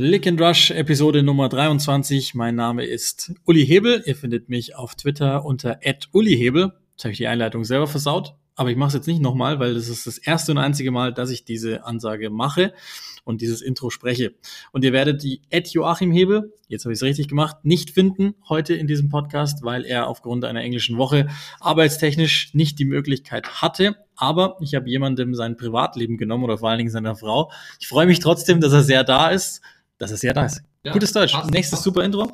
Click and Rush Episode Nummer 23. Mein Name ist Uli Hebel. Ihr findet mich auf Twitter unter @ullihebel. Jetzt habe ich die Einleitung selber versaut, aber ich mache es jetzt nicht nochmal, weil das ist das erste und einzige Mal, dass ich diese Ansage mache und dieses Intro spreche. Und ihr werdet die Joachim Hebel, jetzt habe ich es richtig gemacht, nicht finden heute in diesem Podcast, weil er aufgrund einer englischen Woche arbeitstechnisch nicht die Möglichkeit hatte. Aber ich habe jemandem sein Privatleben genommen oder vor allen Dingen seiner Frau. Ich freue mich trotzdem, dass er sehr da ist. Dass er sehr da ist. Ja, Gutes Deutsch. passt, Nächstes passt. super Intro.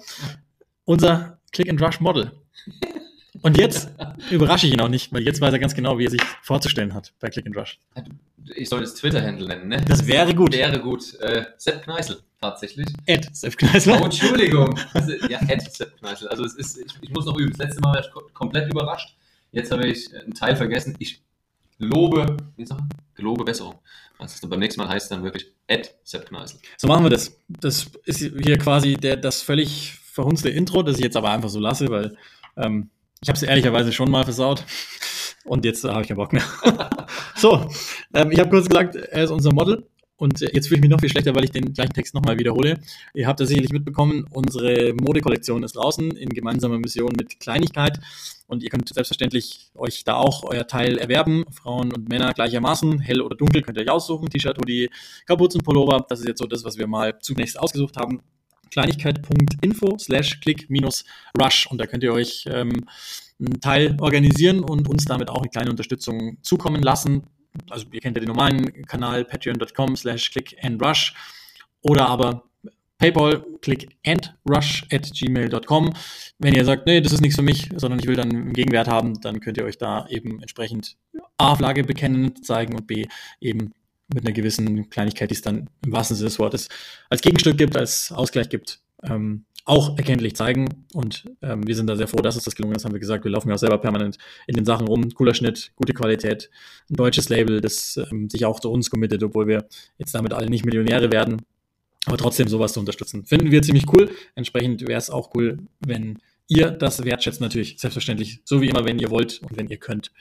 Unser Click and Rush Model. Und jetzt überrasche ich ihn auch nicht, weil jetzt weiß er ganz genau, wie er sich vorzustellen hat bei Click and Rush. Ich soll das Twitter-Handle nennen, ne? Das wäre gut. Wäre gut. Äh, Sepp Kneißl, tatsächlich. Ed Sepp Kneißler. Oh, Entschuldigung. Also, ja, Ed Sepp Kneißl. Also, es ist, ich, ich muss noch üben. Das letzte Mal war ich ko- komplett überrascht. Jetzt habe ich einen Teil vergessen. Ich lobe, wie sagt man? Gelobe Besserung. Was es dann beim nächsten Mal heißt, dann wirklich Ed Sepp Kneißl. So machen wir das. Das ist hier quasi der, das völlig verhunzte Intro, das ich jetzt aber einfach so lasse, weil ähm, ich habe es ehrlicherweise schon mal versaut. Und jetzt äh, habe ich keinen Bock mehr. so, ähm, ich habe kurz gesagt, er ist unser Model. Und jetzt fühle ich mich noch viel schlechter, weil ich den gleichen Text nochmal wiederhole. Ihr habt das sicherlich mitbekommen, unsere Modekollektion ist draußen in gemeinsamer Mission mit Kleinigkeit. Und ihr könnt selbstverständlich euch da auch euer Teil erwerben. Frauen und Männer gleichermaßen, hell oder dunkel, könnt ihr euch aussuchen. T-Shirt, Hoodie, Kapuzen, Pullover. Das ist jetzt so das, was wir mal zunächst ausgesucht haben. Kleinigkeit.info slash click minus rush. Und da könnt ihr euch ähm, einen Teil organisieren und uns damit auch eine kleine Unterstützung zukommen lassen. Also ihr kennt ja den normalen Kanal patreon.com slash click and rush oder aber PayPal, click and rush at gmail.com. Wenn ihr sagt, nee, das ist nichts für mich, sondern ich will dann einen Gegenwert haben, dann könnt ihr euch da eben entsprechend A, Flagge bekennen, zeigen und B, eben mit einer gewissen Kleinigkeit, die es dann im wahrsten Sinne des Wortes als Gegenstück gibt, als Ausgleich gibt, ähm, auch erkenntlich zeigen. Und ähm, wir sind da sehr froh, dass uns das gelungen ist, haben wir gesagt. Wir laufen ja auch selber permanent in den Sachen rum. Cooler Schnitt, gute Qualität, ein deutsches Label, das ähm, sich auch zu uns committet, obwohl wir jetzt damit alle nicht Millionäre werden. Aber trotzdem sowas zu unterstützen, finden wir ziemlich cool. Entsprechend wäre es auch cool, wenn ihr das wertschätzt, natürlich selbstverständlich, so wie immer, wenn ihr wollt und wenn ihr könnt.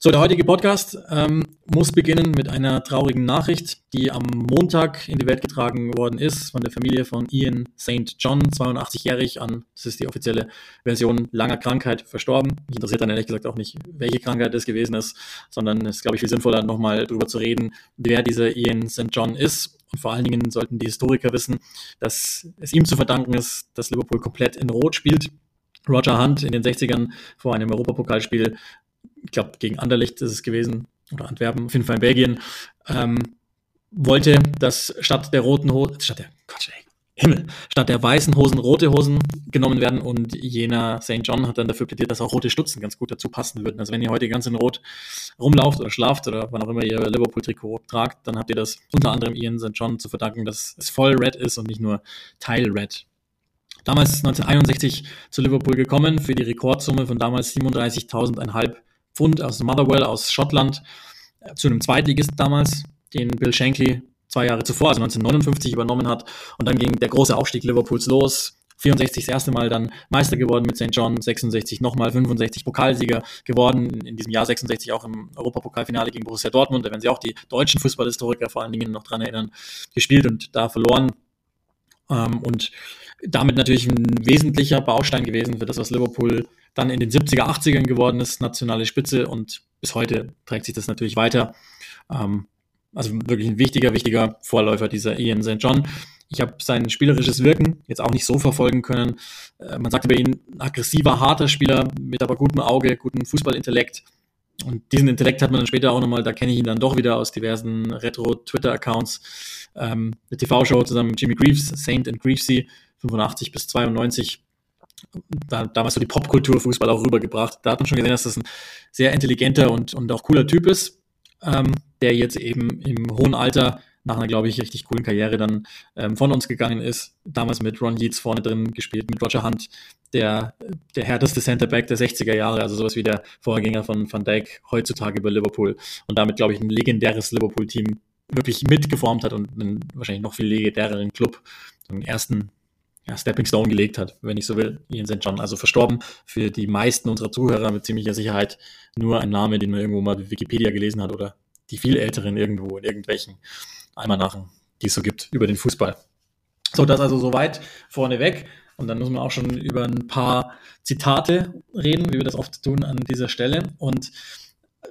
So, der heutige Podcast ähm, muss beginnen mit einer traurigen Nachricht, die am Montag in die Welt getragen worden ist von der Familie von Ian St. John, 82-jährig an, das ist die offizielle Version, langer Krankheit verstorben. Mich interessiert dann ehrlich gesagt auch nicht, welche Krankheit es gewesen ist, sondern es ist, glaube ich, viel sinnvoller, nochmal drüber zu reden, wer dieser Ian St. John ist. Und vor allen Dingen sollten die Historiker wissen, dass es ihm zu verdanken ist, dass Liverpool komplett in Rot spielt. Roger Hunt in den 60ern vor einem Europapokalspiel ich glaube, gegen Anderlecht ist es gewesen, oder Antwerpen, auf jeden Fall in Belgien, ähm, wollte, dass statt der roten Hosen, statt der, Gott, ey, Himmel, statt der weißen Hosen rote Hosen genommen werden und jener St. John hat dann dafür plädiert, dass auch rote Stutzen ganz gut dazu passen würden. Also wenn ihr heute ganz in Rot rumlauft oder schlaft oder wann auch immer ihr Liverpool-Trikot tragt, dann habt ihr das unter anderem Ian St. John zu verdanken, dass es voll red ist und nicht nur Teil red. Damals 1961 zu Liverpool gekommen für die Rekordsumme von damals 37.500 Pfund aus Motherwell aus Schottland äh, zu einem Zweitligist damals, den Bill Shankly zwei Jahre zuvor, also 1959 übernommen hat. Und dann ging der große Aufstieg Liverpools los. 64 das erste Mal dann Meister geworden mit St. John, 66 nochmal 65 Pokalsieger geworden, in diesem Jahr 66 auch im Europapokalfinale gegen Borussia Dortmund, da werden sie auch die deutschen Fußballhistoriker vor allen Dingen noch dran erinnern, gespielt und da verloren. Ähm, und damit natürlich ein wesentlicher Baustein gewesen für das, was Liverpool dann in den 70er, 80ern geworden ist, nationale Spitze und bis heute trägt sich das natürlich weiter. Ähm, also wirklich ein wichtiger, wichtiger Vorläufer dieser Ian St. John. Ich habe sein spielerisches Wirken jetzt auch nicht so verfolgen können. Äh, man sagt über ihn aggressiver, harter Spieler mit aber gutem Auge, gutem Fußballintellekt. Und diesen Intellekt hat man dann später auch nochmal, da kenne ich ihn dann doch wieder aus diversen Retro-Twitter-Accounts. Ähm, eine TV-Show zusammen mit Jimmy Greaves, Saint and Greavesy, 85 bis 92. Da, damals so die Popkultur Fußball auch rübergebracht. Da hat man schon gesehen, dass das ein sehr intelligenter und, und auch cooler Typ ist, ähm, der jetzt eben im hohen Alter nach einer, glaube ich, richtig coolen Karriere dann ähm, von uns gegangen ist. Damals mit Ron Yeats vorne drin gespielt, mit Roger Hunt, der, der härteste Centerback der 60er Jahre, also sowas wie der Vorgänger von Van Dijk heutzutage bei Liverpool. Und damit, glaube ich, ein legendäres Liverpool-Team wirklich mitgeformt hat und einen wahrscheinlich noch viel legendäreren Club, so einen ersten ja, Stepping Stone gelegt hat, wenn ich so will, Ian St. John. Also verstorben für die meisten unserer Zuhörer mit ziemlicher Sicherheit nur ein Name, den man irgendwo mal Wikipedia gelesen hat oder die viel älteren irgendwo in irgendwelchen Almanachen, die es so gibt über den Fußball. So, das also soweit vorneweg. Und dann müssen wir auch schon über ein paar Zitate reden, wie wir das oft tun an dieser Stelle. Und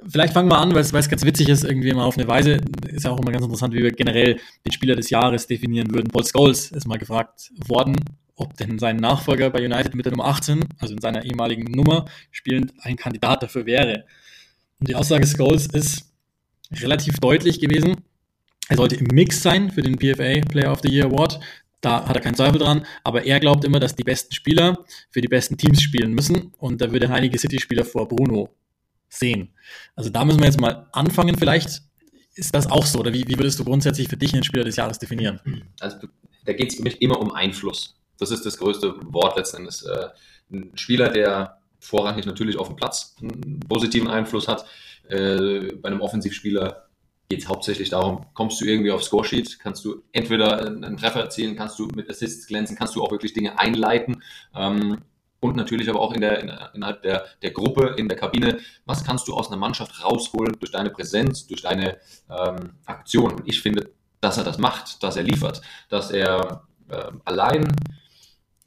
vielleicht fangen wir an, weil es, ganz witzig ist, irgendwie mal auf eine Weise. Ist ja auch immer ganz interessant, wie wir generell den Spieler des Jahres definieren würden. Paul Scholes ist mal gefragt worden, ob denn sein Nachfolger bei United mit der Nummer 18, also in seiner ehemaligen Nummer, spielend ein Kandidat dafür wäre. Und die Aussage Scholes ist relativ deutlich gewesen. Er sollte im Mix sein für den PFA Player of the Year Award. Da hat er keinen Zweifel dran, aber er glaubt immer, dass die besten Spieler für die besten Teams spielen müssen und da würde einige City-Spieler vor Bruno sehen. Also da müssen wir jetzt mal anfangen. Vielleicht ist das auch so oder wie, wie würdest du grundsätzlich für dich einen Spieler des Jahres definieren? Also da geht es für mich immer um Einfluss. Das ist das größte Wort letzten Endes. Äh, Ein Spieler, der vorrangig natürlich auf dem Platz einen positiven Einfluss hat. Äh, Bei einem Offensivspieler geht es hauptsächlich darum, kommst du irgendwie aufs Scoresheet, kannst du entweder einen Treffer erzielen, kannst du mit Assists glänzen, kannst du auch wirklich Dinge einleiten. Und natürlich aber auch in der, in, innerhalb der, der Gruppe, in der Kabine, was kannst du aus einer Mannschaft rausholen durch deine Präsenz, durch deine ähm, Aktion. Und ich finde, dass er das macht, dass er liefert, dass er ähm, allein,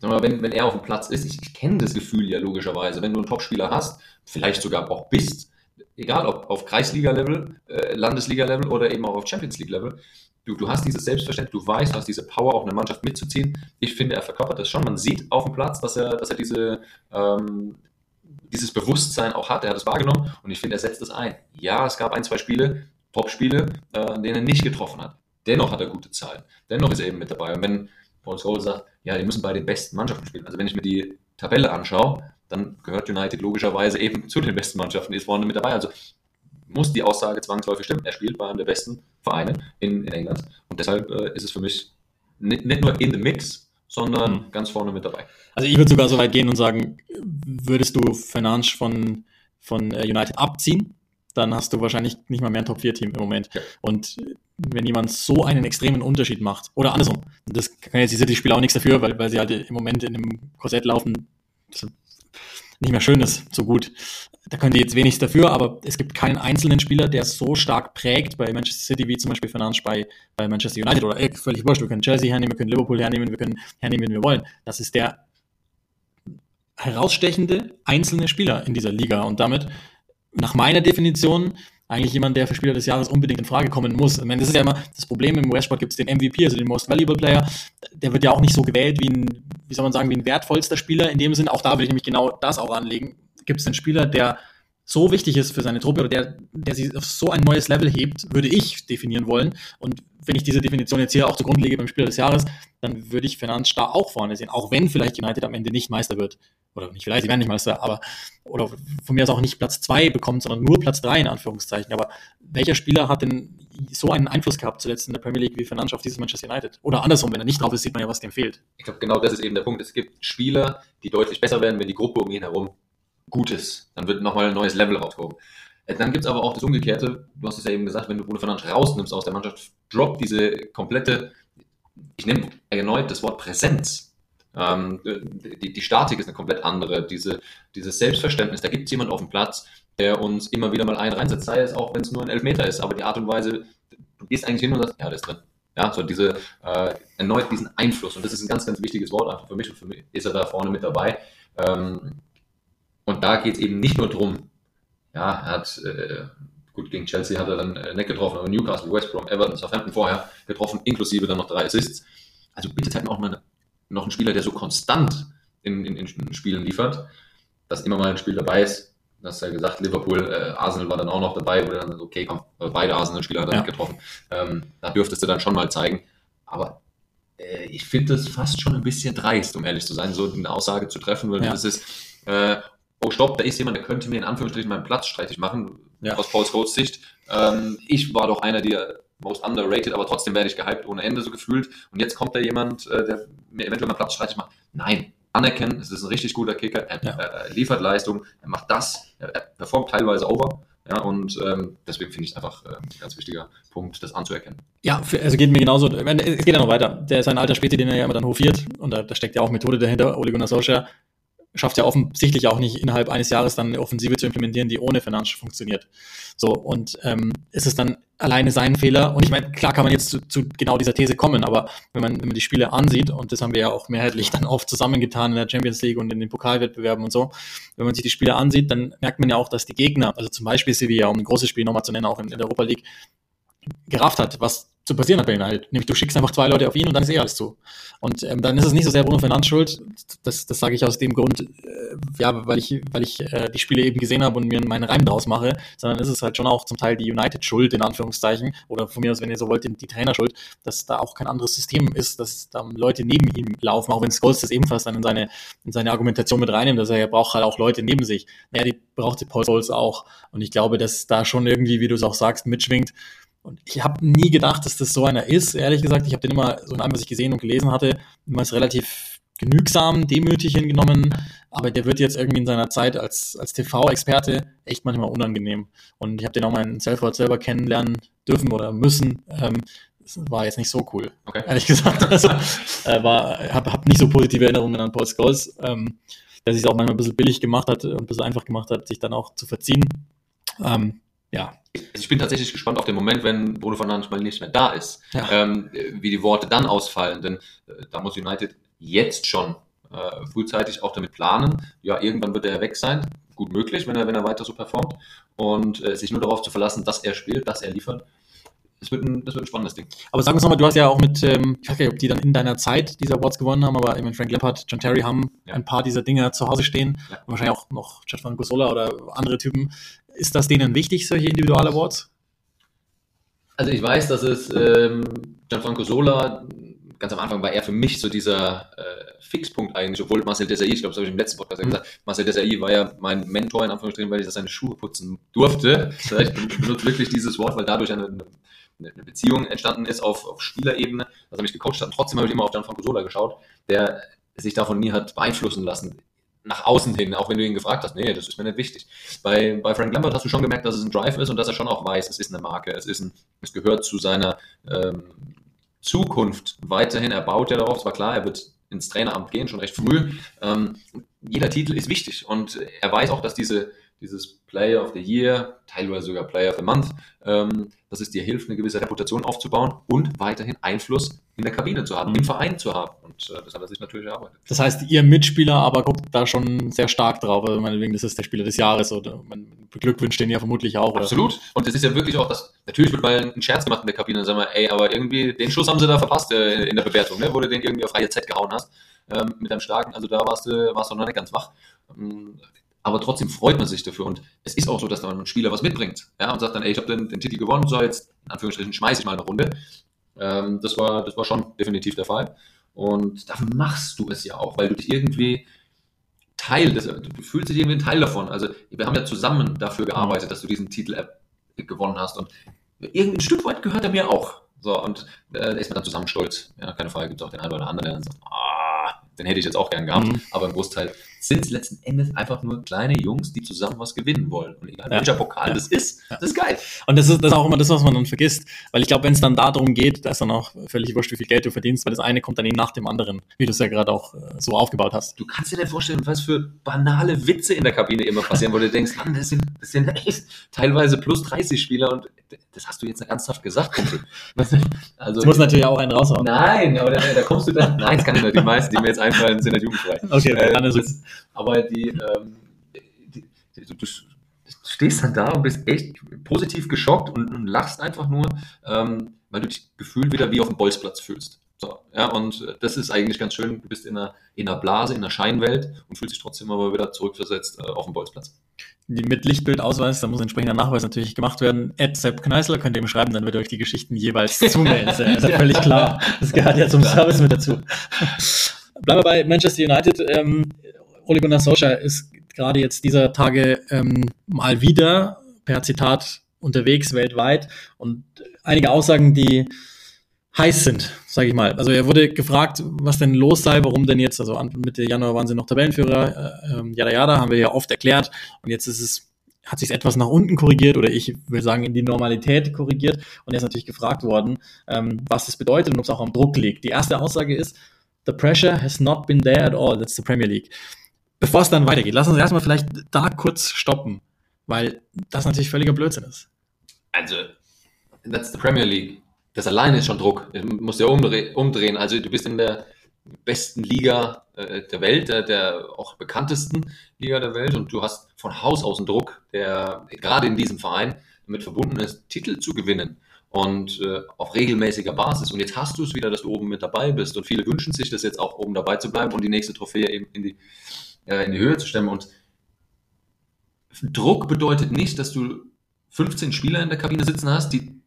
mal, wenn, wenn er auf dem Platz ist, ich, ich kenne das Gefühl ja logischerweise, wenn du einen Topspieler hast, vielleicht sogar auch bist, egal ob auf Kreisliga-Level, äh, Landesliga-Level oder eben auch auf Champions League-Level, du, du hast dieses Selbstverständnis, du weißt, du hast diese Power, auch eine Mannschaft mitzuziehen. Ich finde, er verkörpert das schon. Man sieht auf dem Platz, dass er, dass er diese, ähm, dieses Bewusstsein auch hat. Er hat es wahrgenommen und ich finde, er setzt es ein. Ja, es gab ein, zwei Spiele, Top-Spiele, äh, in denen er nicht getroffen hat. Dennoch hat er gute Zahlen. Dennoch ist er eben mit dabei. Und wenn Paul Scholes sagt, ja, die müssen bei den besten Mannschaften spielen. Also wenn ich mir die Tabelle anschaue, dann gehört United logischerweise eben zu den besten Mannschaften, ist vorne mit dabei. Also muss die Aussage zwangsläufig stimmen. Er spielt bei einem der besten Vereine in, in England. Und deshalb äh, ist es für mich nicht, nicht nur in the mix, sondern Mhm. ganz vorne mit dabei. Also ich würde sogar so weit gehen und sagen, würdest du Fernandes von, von äh, United abziehen, dann hast du wahrscheinlich nicht mal mehr ein Top-4-Team im Moment. Ja. Und wenn jemand so einen extremen Unterschied macht, oder andersrum, das kann jetzt die City-Spieler auch nichts dafür, weil, weil sie halt im Moment in einem Korsett laufen, das nicht mehr schön ist, so gut. Da können die jetzt wenig dafür, aber es gibt keinen einzelnen Spieler, der so stark prägt bei Manchester City wie zum Beispiel Fernandes bei, bei Manchester United oder äh, völlig wurscht. Wir können Chelsea hernehmen, wir können Liverpool hernehmen, wir können hernehmen, wen wir wollen. Das ist der herausstechende einzelne Spieler in dieser Liga und damit nach meiner Definition eigentlich jemand, der für Spieler des Jahres unbedingt in Frage kommen muss. Ich meine, das ist ja immer das Problem, im US-Sport gibt es den MVP, also den Most Valuable Player, der wird ja auch nicht so gewählt wie ein, wie soll man sagen, wie ein wertvollster Spieler in dem Sinn. Auch da will ich nämlich genau das auch anlegen. Gibt es einen Spieler, der so wichtig ist für seine Truppe oder der, der sie auf so ein neues Level hebt, würde ich definieren wollen. Und wenn ich diese Definition jetzt hier auch zugrunde lege beim Spieler des Jahres, dann würde ich Fernandes Starr auch vorne sehen, auch wenn vielleicht United am Ende nicht Meister wird. Oder nicht vielleicht, sie werden nicht Meister, aber oder von mir aus auch nicht Platz zwei bekommt, sondern nur Platz drei in Anführungszeichen. Aber welcher Spieler hat denn so einen Einfluss gehabt zuletzt in der Premier League wie Fernandes auf dieses Manchester United? Oder andersrum, wenn er nicht drauf ist, sieht man ja, was dem fehlt. Ich glaube, genau das ist eben der Punkt. Es gibt Spieler, die deutlich besser werden, wenn die Gruppe um ihn herum gut ist. Dann wird nochmal ein neues Level rausgehoben. Äh, Dann gibt es aber auch das Umgekehrte. Du hast es ja eben gesagt, wenn du Bruno Fernandes rausnimmst aus der Mannschaft, droppt diese komplette, ich nehme erneut das Wort Präsenz. Ähm, die, die Statik ist eine komplett andere. Diese, dieses Selbstverständnis, da gibt es jemand auf dem Platz, der uns immer wieder mal einen reinsetzt, sei es auch, wenn es nur ein Elfmeter ist, aber die Art und Weise, du gehst eigentlich hin und sagst, ja, der ist drin. Ja, so diese, äh, erneut diesen Einfluss. Und das ist ein ganz, ganz wichtiges Wort einfach für mich und für mich ist er da vorne mit dabei. Ähm, und da geht es eben nicht nur drum, ja, er hat, äh, gut, gegen Chelsea hat er dann äh, nicht getroffen, aber Newcastle, West Brom, Everton, Southampton vorher getroffen, inklusive dann noch drei Assists. Also bitte zeigt mir auch mal eine, noch einen Spieler, der so konstant in, in, in Spielen liefert, dass immer mal ein Spiel dabei ist. Du hast ja gesagt, Liverpool, äh, Arsenal war dann auch noch dabei, wo dann, okay, komm, beide Arsenal-Spieler er Ja. getroffen. Ähm, da dürftest du dann schon mal zeigen. Aber äh, ich finde das fast schon ein bisschen dreist, um ehrlich zu sein, so eine Aussage zu treffen, weil Ja. das ist, äh, oh stopp, da ist jemand, der könnte mir in Anführungsstrichen meinen Platz streitig machen, Ja. aus Paul Scholes Sicht. Ähm, ich war doch einer, der most underrated, aber trotzdem werde ich gehypt ohne Ende so gefühlt. Und jetzt kommt da jemand, äh, der mir eventuell meinen Platz streitig macht. Nein, anerkennen, es ist ein richtig guter Kicker, er, Ja. er, er liefert Leistung, er macht das, er, er performt teilweise over, Ja, und ähm, deswegen finde ich es einfach äh, ein ganz wichtiger Punkt, das anzuerkennen. Ja, für, also geht mir genauso. Es geht ja noch weiter. Der ist ein alter Späti, den er ja immer dann hofiert. Und da, da steckt ja auch Methode dahinter. Ole Gunnar Solskjaer schafft ja offensichtlich auch nicht innerhalb eines Jahres dann eine Offensive zu implementieren, die ohne Fernandes funktioniert. So, und ähm, ist es dann alleine sein Fehler? Und ich meine, klar kann man jetzt zu, zu genau dieser These kommen, aber wenn man, wenn man die Spiele ansieht, und das haben wir ja auch mehrheitlich dann oft zusammengetan in der Champions League und in den Pokalwettbewerben und so, wenn man sich die Spiele ansieht, dann merkt man ja auch, dass die Gegner, also zum Beispiel Sevilla, um ein großes Spiel nochmal zu nennen, auch in, in der Europa League, gerafft hat, was zu passieren hat bei ihnen halt. Nämlich du schickst einfach zwei Leute auf ihn und dann ist eh alles zu. Und ähm, dann ist es nicht so sehr Bruno Fernandes schuld. Das, das sage ich aus dem Grund, äh, ja, weil ich, weil ich äh, die Spiele eben gesehen habe und mir meinen Reim draus mache, sondern ist es halt schon auch zum Teil die United Schuld, in Anführungszeichen, oder von mir aus, wenn ihr so wollt, die, die Trainer Schuld, dass da auch kein anderes System ist, dass da Leute neben ihm laufen, auch wenn Scholes das ebenfalls dann in seine, in seine Argumentation mit reinnimmt, dass er ja braucht halt auch Leute neben sich. Naja, die brauchte Paul Scholes auch. Und ich glaube, dass da schon irgendwie, wie du es auch sagst, mitschwingt, und ich habe nie gedacht, dass das so einer ist, ehrlich gesagt. Ich habe den immer, so in allem, was ich gesehen und gelesen hatte, immer als relativ genügsam, demütig hingenommen. Aber der wird jetzt irgendwie in seiner Zeit als, als TV-Experte echt manchmal unangenehm. Und ich habe den auch mal in Selford selber kennenlernen dürfen oder müssen. Ähm, das war jetzt nicht so cool, Okay. ehrlich gesagt. Also, äh, war, habe hab nicht so positive Erinnerungen an Paul Scholes, ähm, der sich auch manchmal ein bisschen billig gemacht hat und ein bisschen einfach gemacht hat, sich dann auch zu verziehen. Ähm, ja, ich bin tatsächlich gespannt auf den Moment, wenn Bruno Fernandes mal nicht mehr da ist, Ja. ähm, wie die Worte dann ausfallen. Denn äh, da muss United jetzt schon äh, frühzeitig auch damit planen. Ja, irgendwann wird er weg sein. Gut möglich, wenn er, wenn er weiter so performt. Und äh, sich nur darauf zu verlassen, dass er spielt, dass er liefert. Das wird ein, das wird ein spannendes Ding. Aber sag uns nochmal, du hast ja auch mit, ähm, ich weiß gar nicht, ob die dann in deiner Zeit diese Awards gewonnen haben, aber meine, Frank Lampard, John Terry haben Ja. ein paar dieser Dinger zu Hause stehen. Ja. Und wahrscheinlich auch noch Stefan Gusola oder andere Typen. Ist das denen wichtig, solche Individual-Awards? Also ich weiß, dass es ähm, Gianfranco Sola, ganz am Anfang war er für mich so dieser äh, Fixpunkt eigentlich, obwohl Marcel Desailly, ich glaube, das habe ich im letzten Podcast Mhm. gesagt, Marcel Desailly war ja mein Mentor in Anführungsstrichen, weil ich das seine Schuhe putzen durfte. Ich benutze wirklich dieses Wort, weil dadurch eine, eine Beziehung entstanden ist auf, auf Spielerebene, dass er mich gecoacht hat. Und trotzdem habe ich immer auf Gianfranco Sola geschaut, der sich davon nie hat beeinflussen lassen. Nach außen hin, auch wenn du ihn gefragt hast, nee, das ist mir nicht wichtig. Bei, bei Frank Lambert hast du schon gemerkt, dass es ein Drive ist und dass er schon auch weiß, es ist eine Marke, es, ist ein, es gehört zu seiner ähm, Zukunft weiterhin. Er baut ja darauf, es war klar, er wird ins Traineramt gehen, schon recht früh. Ähm, jeder Titel ist wichtig und er weiß auch, dass diese, dieses Player of the Year, teilweise sogar Player of the Month, ähm, dass es dir hilft, eine gewisse Reputation aufzubauen und weiterhin Einfluss in der Kabine zu haben, Mhm. im Verein zu haben. Und äh, das hat er sich natürlich erarbeitet. Das heißt, ihr Mitspieler aber guckt da schon sehr stark drauf. Also meinetwegen, das ist der Spieler des Jahres oder man beglückwünscht den ja vermutlich auch. Oder? Absolut. Und es ist ja wirklich auch das, natürlich wird mal ein Scherz gemacht in der Kabine und sagen wir, ey, aber irgendwie, den Schuss haben sie da verpasst äh, in der Bewertung, ne? wo du den irgendwie auf freie Z gehauen hast, ähm, mit einem starken, also da warst du, warst du noch nicht ganz wach. Ähm, aber trotzdem freut man sich dafür und es ist auch so, dass da ein Spieler was mitbringt, ja, und sagt dann, ey, ich habe den, den Titel gewonnen, so jetzt, in Anführungsstrichen, schmeiße ich mal eine Runde. Ähm, das war, das war schon definitiv der Fall. Und dafür machst du es ja auch, weil du dich irgendwie Teil des, du fühlst dich irgendwie ein Teil davon. Also wir haben ja zusammen dafür gearbeitet, dass du diesen Titel äh, gewonnen hast und irgendwie ein Stück weit gehört er mir auch. So, und äh, da ist man dann zusammen stolz. Ja, keine Frage, gibt es auch den einen oder anderen, der dann sagt, ah, den hätte ich jetzt auch gern gehabt. Mhm. Aber im Großteil sind es letzten Endes einfach nur kleine Jungs, die zusammen was gewinnen wollen. Und egal Ja. welcher Pokal Ja. das ist, das ist geil. Und das ist, das ist auch immer das, was man dann vergisst. Weil ich glaube, wenn es dann darum geht, da ist dann auch völlig wurscht, wie viel Geld du verdienst, weil das eine kommt dann eben nach dem anderen, wie du es ja gerade auch äh, so aufgebaut hast. Du kannst dir nicht vorstellen, was für banale Witze in der Kabine immer passieren, wo du denkst, Mann, das sind, das sind echt teilweise plus 30 Spieler und das hast du jetzt ernsthaft gesagt, Kumpel. Also, Das muss natürlich auch einen raushauen. Nein, aber da, da kommst du dann. Nein, das kann ich nicht. Die meisten, die mir jetzt einfallen, sind nicht jugendfrei. Okay, Äh, dann ist das, es. Aber die, ähm, die, die du, du stehst dann da und bist echt positiv geschockt und, und lachst einfach nur, ähm, weil du dich gefühlt wieder wie auf dem Bolzplatz fühlst. So, ja, und äh, das ist eigentlich ganz schön. Du bist in einer, in einer Blase, in einer Scheinwelt und fühlst dich trotzdem aber wieder zurückversetzt äh, auf dem Bolzplatz. Die mit Lichtbildausweis, da muss ein entsprechender Nachweis natürlich gemacht werden. Ed Sepp Kneißler könnt ihr ihm schreiben, dann wird euch die Geschichten jeweils zumelden. Das ist ja- ist ja völlig klar. Das gehört ja zum Service mit dazu. Bleiben wir bei Manchester United. Ähm, Ole Gunnar Solskjaer ist gerade jetzt dieser Tage ähm, mal wieder per Zitat unterwegs weltweit und einige Aussagen, die heiß sind, sage ich mal. Also er wurde gefragt, was denn los sei, warum denn jetzt, also Mitte Januar waren sie noch Tabellenführer, äh, jada jada, haben wir ja oft erklärt. Und jetzt ist es hat sich etwas nach unten korrigiert oder ich will sagen in die Normalität korrigiert. Und er ist natürlich gefragt worden, ähm, was das bedeutet und ob es auch am Druck liegt. Die erste Aussage ist, the pressure has not been there at all. That's the Premier League. Bevor es dann weitergeht, lass uns erstmal vielleicht da kurz stoppen, weil das natürlich völliger Blödsinn ist. Also, that's the Premier League. Das alleine ist schon Druck. Du musst ja umdreh umdrehen. Also, du bist in der besten Liga äh, der Welt, der, der auch bekanntesten Liga der Welt und du hast von Haus aus einen Druck, der gerade in diesem Verein damit verbunden ist, Titel zu gewinnen und äh, auf regelmäßiger Basis. Und jetzt hast du es wieder, dass du oben mit dabei bist und viele wünschen sich das jetzt auch oben dabei zu bleiben und die nächste Trophäe eben in die, äh, in die Höhe zu stemmen. Und Druck bedeutet nicht, dass du 15 Spieler in der Kabine sitzen hast, die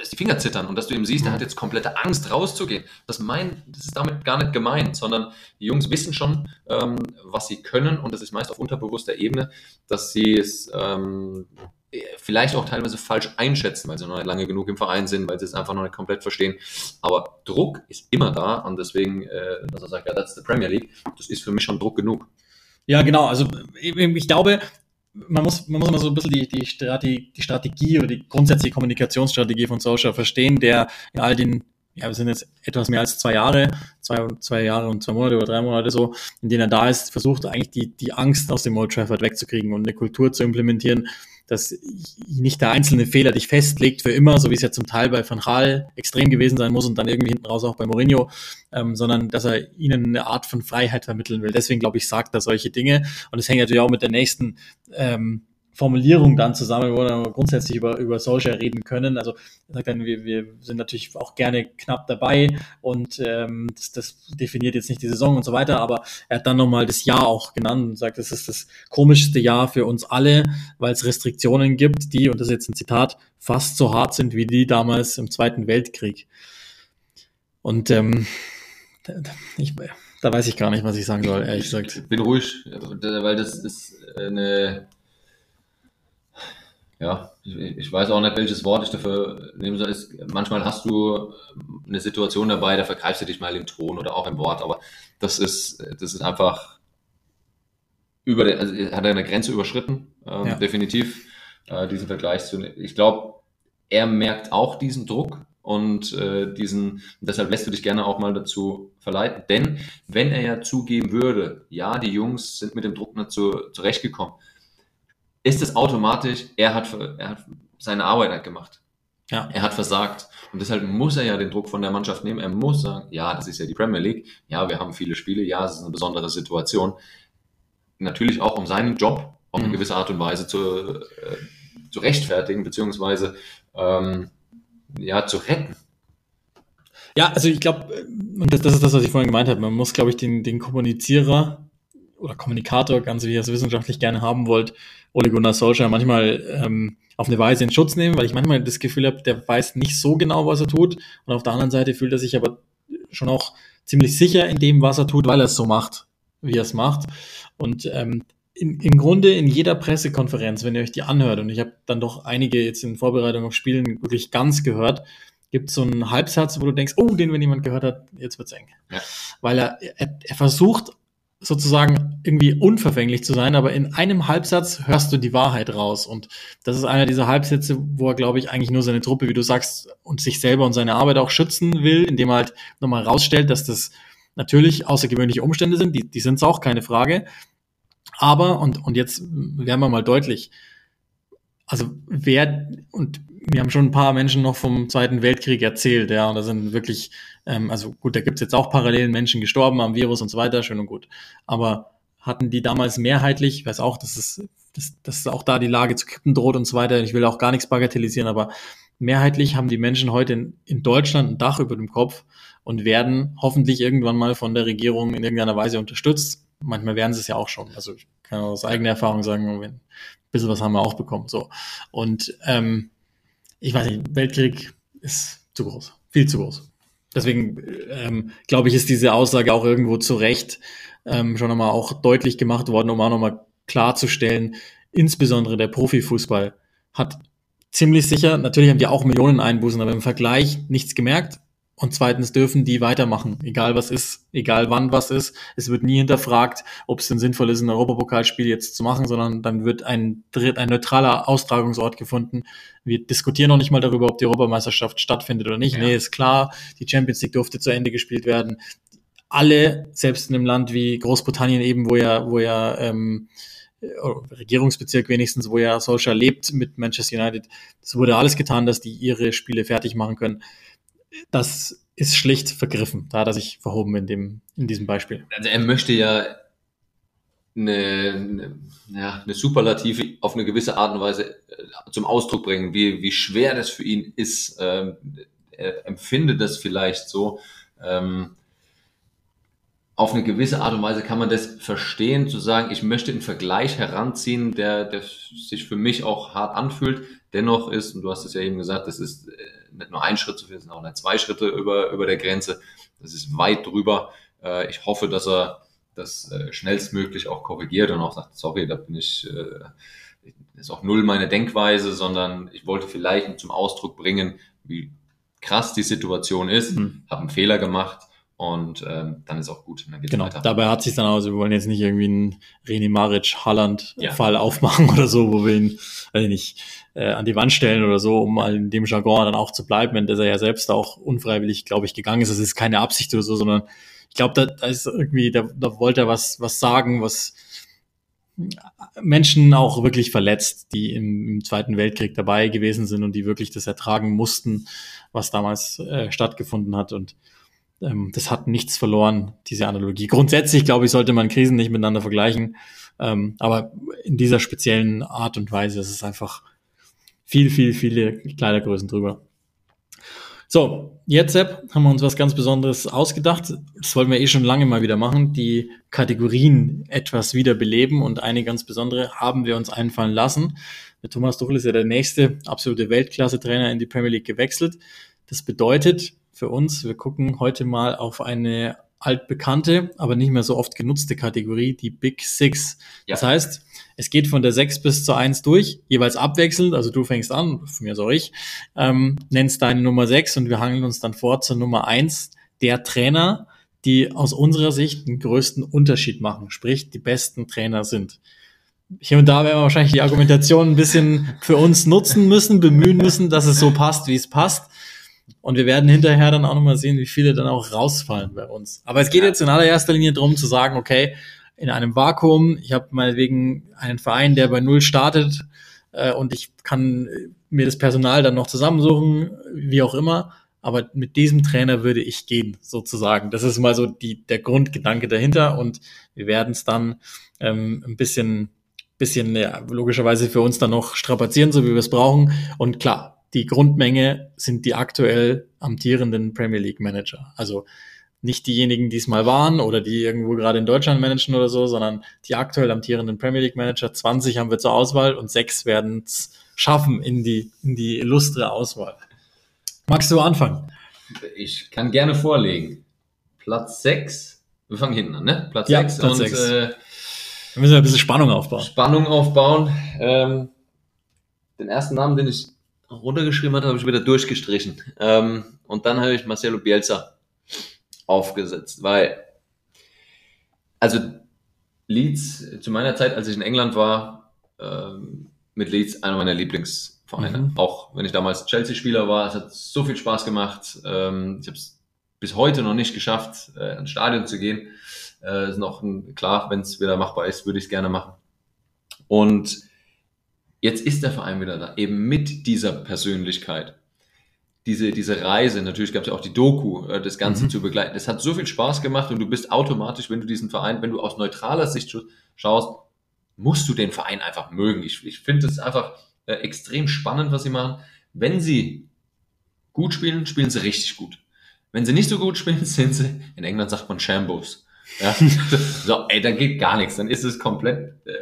dass die Finger zittern und dass du eben siehst, der hat jetzt komplette Angst rauszugehen. Das, mein, das ist damit gar nicht gemeint, sondern die Jungs wissen schon, ähm, was sie können und das ist meist auf unterbewusster Ebene, dass sie es ähm, vielleicht auch teilweise falsch einschätzen, weil sie noch nicht lange genug im Verein sind, weil sie es einfach noch nicht komplett verstehen. Aber Druck ist immer da und deswegen, äh, dass er sagt, ja, that's the Premier League, das ist für mich schon Druck genug. Ja, genau. Also ich glaube, man muss, man muss immer so ein bisschen die, die, Strategie, die Strategie oder die grundsätzliche Kommunikationsstrategie von Social verstehen, der in all den, ja, wir sind jetzt etwas mehr als zwei Jahre, zwei, zwei Jahre und zwei Monate oder drei Monate so, in denen er da ist, versucht eigentlich die, die Angst aus dem Old Trafford wegzukriegen und eine Kultur zu implementieren, dass nicht der einzelne Fehler dich festlegt für immer, so wie es ja zum Teil bei Van Gaal extrem gewesen sein muss und dann irgendwie hinten raus auch bei Mourinho, ähm, sondern dass er ihnen eine Art von Freiheit vermitteln will. Deswegen glaube ich, sagt er solche Dinge und es hängt natürlich auch mit der nächsten ähm, Formulierung dann zusammen, wo wir grundsätzlich über, über Social reden können. Also sagt dann, wir, wir sind natürlich auch gerne knapp dabei und ähm, das, das definiert jetzt nicht die Saison und so weiter, aber er hat dann nochmal das Jahr auch genannt und sagt, das ist das komischste Jahr für uns alle, weil es Restriktionen gibt, die, und das ist jetzt ein Zitat, fast so hart sind wie die damals im Zweiten Weltkrieg. Und ähm, ich, da weiß ich gar nicht, was ich sagen soll, ehrlich gesagt. Ich bin ruhig, weil das ist eine ja, ich, weiß auch nicht, welches Wort ich dafür nehmen soll. Ist, manchmal hast du eine Situation dabei, da vergreifst du dich mal im Ton oder auch im Wort, aber das ist, das ist einfach über den, also hat er eine Grenze überschritten, ähm, ja. definitiv, äh, diesen Vergleich zu, ich glaube, er merkt auch diesen Druck und äh, diesen, deshalb lässt du dich gerne auch mal dazu verleiten, denn wenn er ja zugeben würde, ja, die Jungs sind mit dem Druck nicht zu, zurechtgekommen, ist es automatisch, er hat, er hat seine Arbeit halt gemacht. Ja. Er hat versagt. Und deshalb muss er ja den Druck von der Mannschaft nehmen. Er muss sagen, ja, das ist ja die Premier League. Ja, wir haben viele Spiele. Ja, es ist eine besondere Situation. Natürlich auch, um seinen Job auf eine mhm. gewisse Art und Weise zu, äh, zu rechtfertigen, beziehungsweise ähm, ja, zu retten. Ja, also ich glaube, und das, das, ist das, was ich vorhin gemeint habe, man muss, glaube ich, den, den Kommunizierer oder Kommunikator, ganz wie ihr es wissenschaftlich gerne haben wollt, Ole Gunnar Solskjaer manchmal ähm, auf eine Weise in Schutz nehmen, weil ich manchmal das Gefühl habe, der weiß nicht so genau, was er tut. Und auf der anderen Seite fühlt er sich aber schon auch ziemlich sicher in dem, was er tut, weil er es so macht, wie er es macht. Und ähm, in, im Grunde in jeder Pressekonferenz, wenn ihr euch die anhört, und ich habe dann doch einige jetzt in Vorbereitung auf Spielen wirklich ganz gehört, gibt so einen Halbsatz, wo du denkst, oh, den, wenn jemand gehört hat, jetzt wird's eng. Ja. Weil er, er, er versucht sozusagen irgendwie unverfänglich zu sein, aber in einem Halbsatz hörst du die Wahrheit raus. Und das ist einer dieser Halbsätze, wo er, glaube ich, eigentlich nur seine Truppe, wie du sagst, und sich selber und seine Arbeit auch schützen will, indem er halt nochmal rausstellt, dass das natürlich außergewöhnliche Umstände sind, die, die sind es auch, keine Frage. Aber, und, und jetzt werden wir mal deutlich, also wer, und wir haben schon ein paar Menschen noch vom Zweiten Weltkrieg erzählt, ja, und da sind wirklich, ähm, also gut, da gibt's jetzt auch parallelen Menschen gestorben am Virus und so weiter, schön und gut. Aber hatten die damals mehrheitlich, ich weiß auch, dass es, dass, dass auch da die Lage zu kippen droht und so weiter. Ich will auch gar nichts bagatellisieren, aber mehrheitlich haben die Menschen heute in, in Deutschland ein Dach über dem Kopf und werden hoffentlich irgendwann mal von der Regierung in irgendeiner Weise unterstützt. Manchmal werden sie es ja auch schon. Also ich kann aus eigener Erfahrung sagen, ein bisschen was haben wir auch bekommen. So. Und ähm, ich weiß nicht, Weltkrieg ist zu groß, viel zu groß. Deswegen ähm, glaube ich, ist diese Aussage auch irgendwo zu Recht ähm, schon einmal auch deutlich gemacht worden, um auch nochmal klarzustellen, insbesondere der Profifußball hat ziemlich sicher, natürlich haben die auch Millionen Einbußen, aber im Vergleich nichts gemerkt. Und zweitens dürfen die weitermachen, egal was ist, egal wann was ist. Es wird nie hinterfragt, ob es denn sinnvoll ist, ein Europapokalspiel jetzt zu machen, sondern dann wird ein, dritt- ein neutraler Austragungsort gefunden. Wir diskutieren noch nicht mal darüber, ob die Europameisterschaft stattfindet oder nicht. Ja. Nee, ist klar, die Champions League durfte zu Ende gespielt werden. Alle, selbst in einem Land wie Großbritannien eben, wo ja, wo ja ähm, äh, Regierungsbezirk wenigstens, wo ja Solskjaer lebt mit Manchester United, es wurde alles getan, dass die ihre Spiele fertig machen können das ist schlicht vergriffen. Da hat er sich verhoben in, dem, in diesem Beispiel. Also er möchte ja eine, eine, ja, eine Superlative auf eine gewisse Art und Weise äh, zum Ausdruck bringen, wie, wie schwer das für ihn ist. Ähm, er empfindet das vielleicht so. Ähm, auf eine gewisse Art und Weise kann man das verstehen, zu sagen, ich möchte einen Vergleich heranziehen, der, der sich für mich auch hart anfühlt. Dennoch ist, und du hast es ja eben gesagt, das ist äh, nicht nur ein Schritt zu viel, sondern auch nicht zwei Schritte über, über der Grenze. Das ist weit drüber. Äh, Ich hoffe, dass er das äh, schnellstmöglich auch korrigiert und auch sagt, sorry, da bin ich, äh, ist auch null meine Denkweise, sondern ich wollte vielleicht zum Ausdruck bringen, wie krass die Situation ist, Mhm. habe einen Fehler gemacht und ähm, dann ist auch gut. Und dann geht's Genau, weiter. dabei hat sich dann aus, wir wollen jetzt nicht irgendwie einen Reni Maric Ja. Halland-Fall aufmachen oder so, wo wir ihn weiß ich nicht äh, an die Wand stellen oder so, um mal in dem Jargon dann auch zu bleiben, denn dass er ja selbst auch unfreiwillig, glaube ich, gegangen ist. Das ist keine Absicht oder so, sondern ich glaube, da, da ist irgendwie, da, da wollte er was, was sagen, was Menschen auch wirklich verletzt, die im, im Zweiten Weltkrieg dabei gewesen sind und die wirklich das ertragen mussten, was damals äh, stattgefunden hat. Und ähm, das hat nichts verloren, diese Analogie. Grundsätzlich, glaube ich, sollte man Krisen nicht miteinander vergleichen. Ähm, aber in dieser speziellen Art und Weise ist es einfach viel, viel, viele Kleidergrößen drüber. So, jetzt, Sepp, haben wir uns was ganz Besonderes ausgedacht. Das wollten wir eh schon lange mal wieder machen. Die Kategorien etwas wiederbeleben und eine ganz besondere haben wir uns einfallen lassen. Der Thomas Tuchel ist ja der nächste absolute Weltklasse-Trainer in die Premier League gewechselt. Das bedeutet für uns, wir gucken heute mal auf eine altbekannte, aber nicht mehr so oft genutzte Kategorie, die Big Six. Ja. Das heißt, es geht von der 6 bis zur 1 durch, jeweils abwechselnd, also du fängst an, von mir soll ich, ähm, nennst deine Nummer 6 und wir hangeln uns dann vor zur Nummer 1, der Trainer, die aus unserer Sicht den größten Unterschied machen, sprich die besten Trainer sind. Hier und da werden wir wahrscheinlich die Argumentation ein bisschen für uns nutzen müssen, bemühen müssen, dass es so passt, wie es passt. Und wir werden hinterher dann auch nochmal sehen, wie viele dann auch rausfallen bei uns. Aber es geht Ja. jetzt in allererster Linie darum zu sagen, okay, in einem Vakuum, ich habe meinetwegen einen Verein, der bei Null startet äh, und ich kann äh, mir das Personal dann noch zusammensuchen, wie auch immer. Aber mit diesem Trainer würde ich gehen, sozusagen. Das ist mal so die, der Grundgedanke dahinter und wir werden es dann ähm, ein bisschen, bisschen ja, logischerweise für uns dann noch strapazieren, so wie wir es brauchen. Und klar, die Grundmenge sind die aktuell amtierenden Premier League Manager. Also nicht diejenigen, die es mal waren oder die irgendwo gerade in Deutschland managen oder so, sondern die aktuell amtierenden Premier League Manager. 20 haben wir zur Auswahl und sechs werden es schaffen in die, in die illustre Auswahl. Magst du anfangen? Ich kann gerne vorlegen. Platz 6. Wir fangen hinten an, ne? Platz Ja, 6 Platz und. Äh, Wir müssen ein bisschen Spannung aufbauen. Spannung aufbauen. Ähm, den ersten Namen, den ich runtergeschrieben hatte, habe ich wieder durchgestrichen. Ähm, und dann habe ich Marcelo Bielsa aufgesetzt, weil, also Leeds, zu meiner Zeit, als ich in England war, ähm, mit Leeds einer meiner Lieblingsvereine. Mhm. Auch wenn ich damals Chelsea-Spieler war, es hat so viel Spaß gemacht. Ähm, ich habe es bis heute noch nicht geschafft, äh, ins Stadion zu gehen. Äh, ist noch ein, klar, wenn es wieder machbar ist, würde ich es gerne machen. Und jetzt ist der Verein wieder da, eben mit dieser Persönlichkeit. Diese, diese Reise, natürlich gab es ja auch die Doku, äh, das Ganze Mhm. zu begleiten. Es hat so viel Spaß gemacht und du bist automatisch, wenn du diesen Verein, wenn du aus neutraler Sicht scha- schaust, musst du den Verein einfach mögen. Ich, ich finde es einfach äh, extrem spannend, was sie machen. Wenn sie gut spielen, spielen sie richtig gut. Wenn sie nicht so gut spielen, sind sie, in England sagt man Shambos. Ja, so, ey, da geht gar nichts. Dann ist es komplett äh,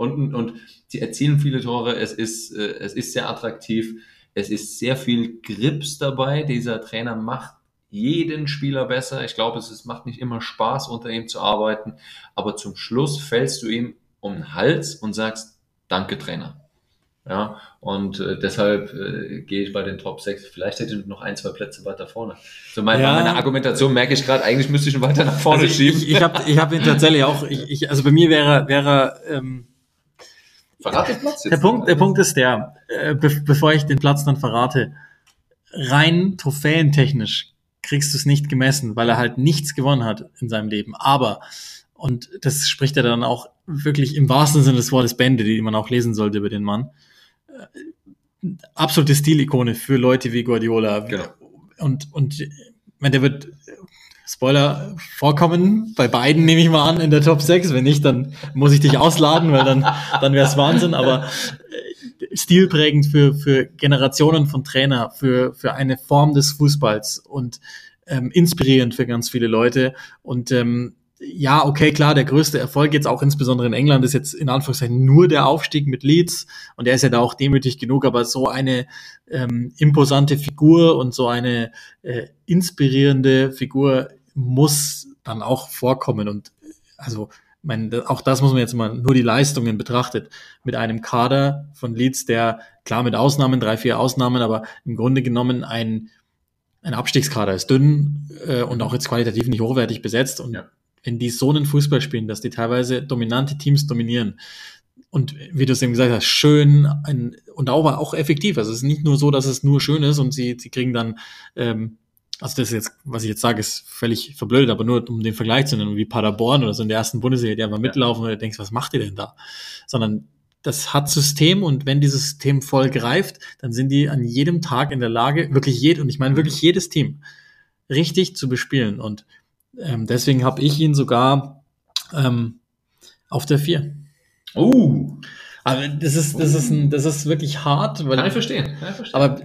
unten und sie erzielen viele Tore. Es ist, äh, es ist sehr attraktiv. Es ist sehr viel Grips dabei. Dieser Trainer macht jeden Spieler besser. Ich glaube, es ist, macht nicht immer Spaß, unter ihm zu arbeiten. Aber zum Schluss fällst du ihm um den Hals und sagst, danke Trainer. Ja, und äh, deshalb äh, gehe ich bei den Top 6. Vielleicht hätte ich noch ein, zwei Plätze weiter vorne. So mein, Ja. bei meiner Argumentation merke ich gerade, eigentlich müsste ich ihn weiter nach vorne Also schieben. ich ich habe ich hab ihn tatsächlich auch, ich, ich, also bei mir wäre, wäre ähm, Verrat den Platz jetzt. der Punkt, der Punkt ist der, äh, be bevor ich den Platz dann verrate, rein trophäentechnisch kriegst du es nicht gemessen, weil er halt nichts gewonnen hat in seinem Leben. Aber, und das spricht er dann auch wirklich im wahrsten Sinne des Wortes Bände, die man auch lesen sollte über den Mann. Äh, Absolute Stilikone für Leute wie Guardiola. Genau. Und, und, ich meine, der wird, Spoiler, vorkommen. Bei beiden nehme ich mal an in der Top 6. Wenn nicht, dann muss ich dich ausladen, weil dann, dann wäre es Wahnsinn. Aber äh, stilprägend für, für Generationen von Trainer, für, für eine Form des Fußballs und ähm, inspirierend für ganz viele Leute. Und ähm, ja, okay, klar, der größte Erfolg jetzt auch insbesondere in England ist jetzt in Anführungszeichen nur der Aufstieg mit Leeds und er ist ja da auch demütig genug, aber so eine ähm, imposante Figur und so eine äh, inspirierende Figur muss dann auch vorkommen und also mein, auch das muss man jetzt mal nur die Leistungen betrachtet mit einem Kader von Leeds, der klar mit Ausnahmen, drei, vier Ausnahmen, aber im Grunde genommen ein ein Abstiegskader ist dünn äh, und auch jetzt qualitativ nicht hochwertig besetzt und Ja. wenn die so einen Fußball spielen, dass die teilweise dominante Teams dominieren und wie du es eben gesagt hast, schön ein, und auch, auch effektiv. Also es ist nicht nur so, dass es nur schön ist und sie, sie kriegen dann, ähm, also das ist jetzt, was ich jetzt sage, ist völlig verblödet, aber nur um den Vergleich zu nennen, wie Paderborn oder so in der ersten Bundesliga, die einfach mitlaufen und du denkst, was macht ihr denn da? Sondern das hat System und wenn dieses System voll greift, dann sind die an jedem Tag in der Lage, wirklich jed, und ich meine wirklich jedes Team, richtig zu bespielen. Und ähm, deswegen habe ich ihn sogar ähm, auf der 4. Oh, Aber das ist, das ist, ein, das ist wirklich hart, weil kann ich verstehen. Kann ich verstehen. aber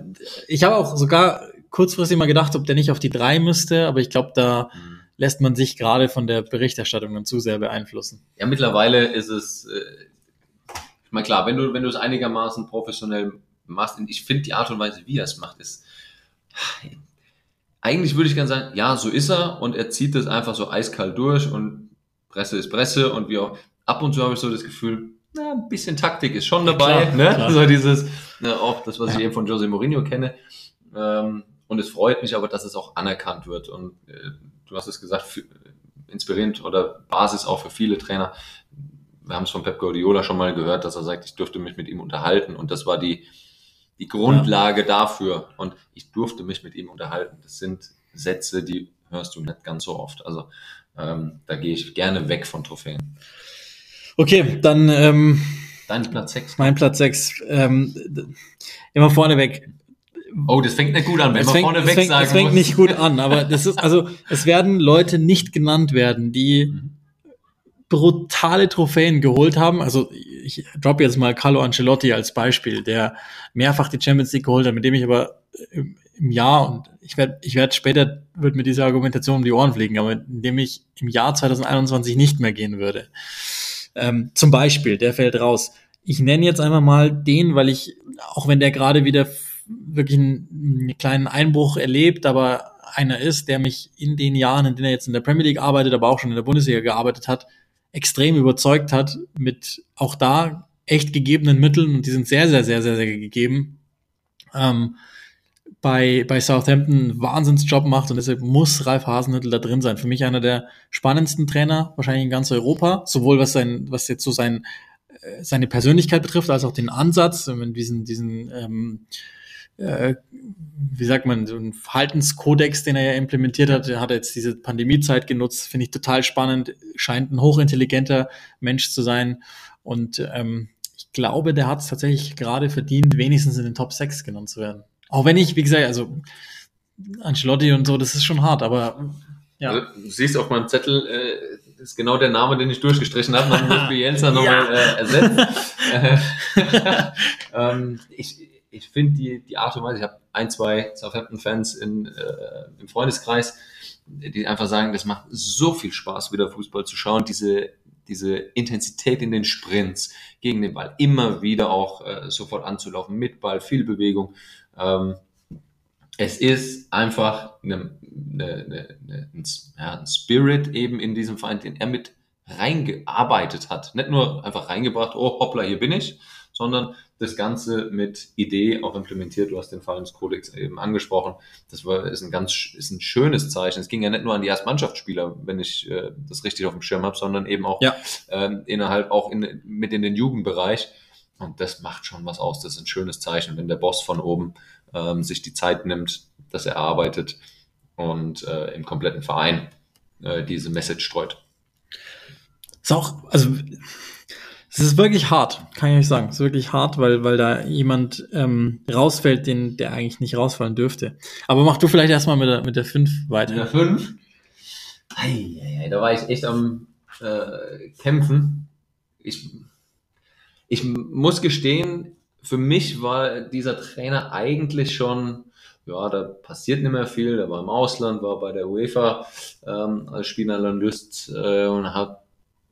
ich habe auch sogar kurzfristig mal gedacht, ob der nicht auf die 3 müsste, aber ich glaube, da Hm. lässt man sich gerade von der Berichterstattung dann zu sehr beeinflussen. Ja, mittlerweile ist es, äh, ich meine, klar, wenn du, wenn du es einigermaßen professionell machst, und ich finde die Art und Weise, wie er es macht, ist, eigentlich würde ich gerne sagen, ja, so ist er und er zieht das einfach so eiskalt durch und Presse ist Presse und wie auch, ab und zu habe ich so das Gefühl, na, ein bisschen Taktik ist schon dabei, klar, ne? klar. So dieses, ne, auch das, was ich Ja. eben von Jose Mourinho kenne, ähm, und es freut mich aber, dass es auch anerkannt wird und äh, du hast es gesagt, für, inspirierend oder Basis auch für viele Trainer. Wir haben es von Pep Guardiola schon mal gehört, dass er sagt, ich dürfte mich mit ihm unterhalten und das war die, die Grundlage dafür und ich durfte mich mit ihm unterhalten. Das sind Sätze, die hörst du nicht ganz so oft. Also ähm, da gehe ich gerne weg von Trophäen. Okay, dann ähm, Dein Platz 6. mein Platz 6. Ähm, immer vorneweg. Oh, das fängt nicht gut an, wenn Es man fängt, vorne weg fängt, sagen es fängt muss. nicht gut an, aber das ist, also, es werden Leute nicht genannt werden, die brutale Trophäen geholt haben. Also, ich droppe jetzt mal Carlo Ancelotti als Beispiel, der mehrfach die Champions League geholt hat, mit dem ich aber im, im Jahr, und ich werde, ich werde später, wird mir diese Argumentation um die Ohren fliegen, aber indem ich im Jahr 2021 nicht mehr gehen würde. Ähm, zum Beispiel, der fällt raus. Ich nenne jetzt einfach mal den, weil ich, auch wenn der gerade wieder wirklich einen, einen kleinen Einbruch erlebt, aber einer ist, der mich in den Jahren, in denen er jetzt in der Premier League arbeitet, aber auch schon in der Bundesliga gearbeitet hat, extrem überzeugt hat mit auch da echt gegebenen Mitteln und die sind sehr, sehr, sehr, sehr, sehr gegeben. Ähm, bei, bei Southampton einen Wahnsinnsjob macht und deshalb muss Ralf Hasenhüttl da drin sein. Für mich einer der spannendsten Trainer, wahrscheinlich in ganz Europa, sowohl was sein, was jetzt so sein, äh, seine Persönlichkeit betrifft, als auch den Ansatz, diesen, diesen, ähm, äh, wie sagt man, so einen Verhaltenskodex, den er ja implementiert hat, der hat jetzt diese Pandemiezeit genutzt, finde ich total spannend, scheint ein hochintelligenter Mensch zu sein und ähm, ich glaube, der hat es tatsächlich gerade verdient, wenigstens in den Top 6 genannt zu werden. Auch wenn ich, wie gesagt, also Ancelotti und so, das ist schon hart, aber ja. Also, du siehst auf meinem Zettel, äh, ist genau der Name, den ich durchgestrichen habe, dann muss Bielsa nochmal äh, ersetzt. Äh, ähm, ich ich finde die, die Art und Weise, ich habe ein, zwei Southampton-Fans äh, im Freundeskreis, die einfach sagen, das macht so viel Spaß, wieder Fußball zu schauen, diese, diese Intensität in den Sprints gegen den Ball, immer wieder auch äh, sofort anzulaufen, mit Ball, viel Bewegung. Ähm, es ist einfach eine, eine, eine, eine, ein, ja, ein Spirit eben in diesem Verein, den er mit reingearbeitet hat. Nicht nur einfach reingebracht, oh hoppla, hier bin ich, sondern das Ganze mit Idee auch implementiert. Du hast den Verhaltenskodex eben angesprochen. Das war, ist ein ganz ist ein schönes Zeichen. Es ging ja nicht nur an die Erstmannschaftsspieler, wenn ich äh, das richtig auf dem Schirm habe, sondern eben auch Ja. ähm, innerhalb auch in, mit in den Jugendbereich. Und das macht schon was aus. Das ist ein schönes Zeichen, wenn der Boss von oben ähm, sich die Zeit nimmt, dass er arbeitet und äh, im kompletten Verein äh, diese Message streut. Ist auch, also es ist wirklich hart, kann ich euch sagen. Es ist wirklich hart, weil, weil da jemand ähm, rausfällt, den, der eigentlich nicht rausfallen dürfte. Aber mach du vielleicht erstmal mit der, mit der 5 weiter. der 5. Da war ich echt am äh, Kämpfen. Ich, ich muss gestehen, für mich war dieser Trainer eigentlich schon, ja, da passiert nicht mehr viel. Der war im Ausland, war bei der UEFA ähm, als Spielanalyst äh, und hat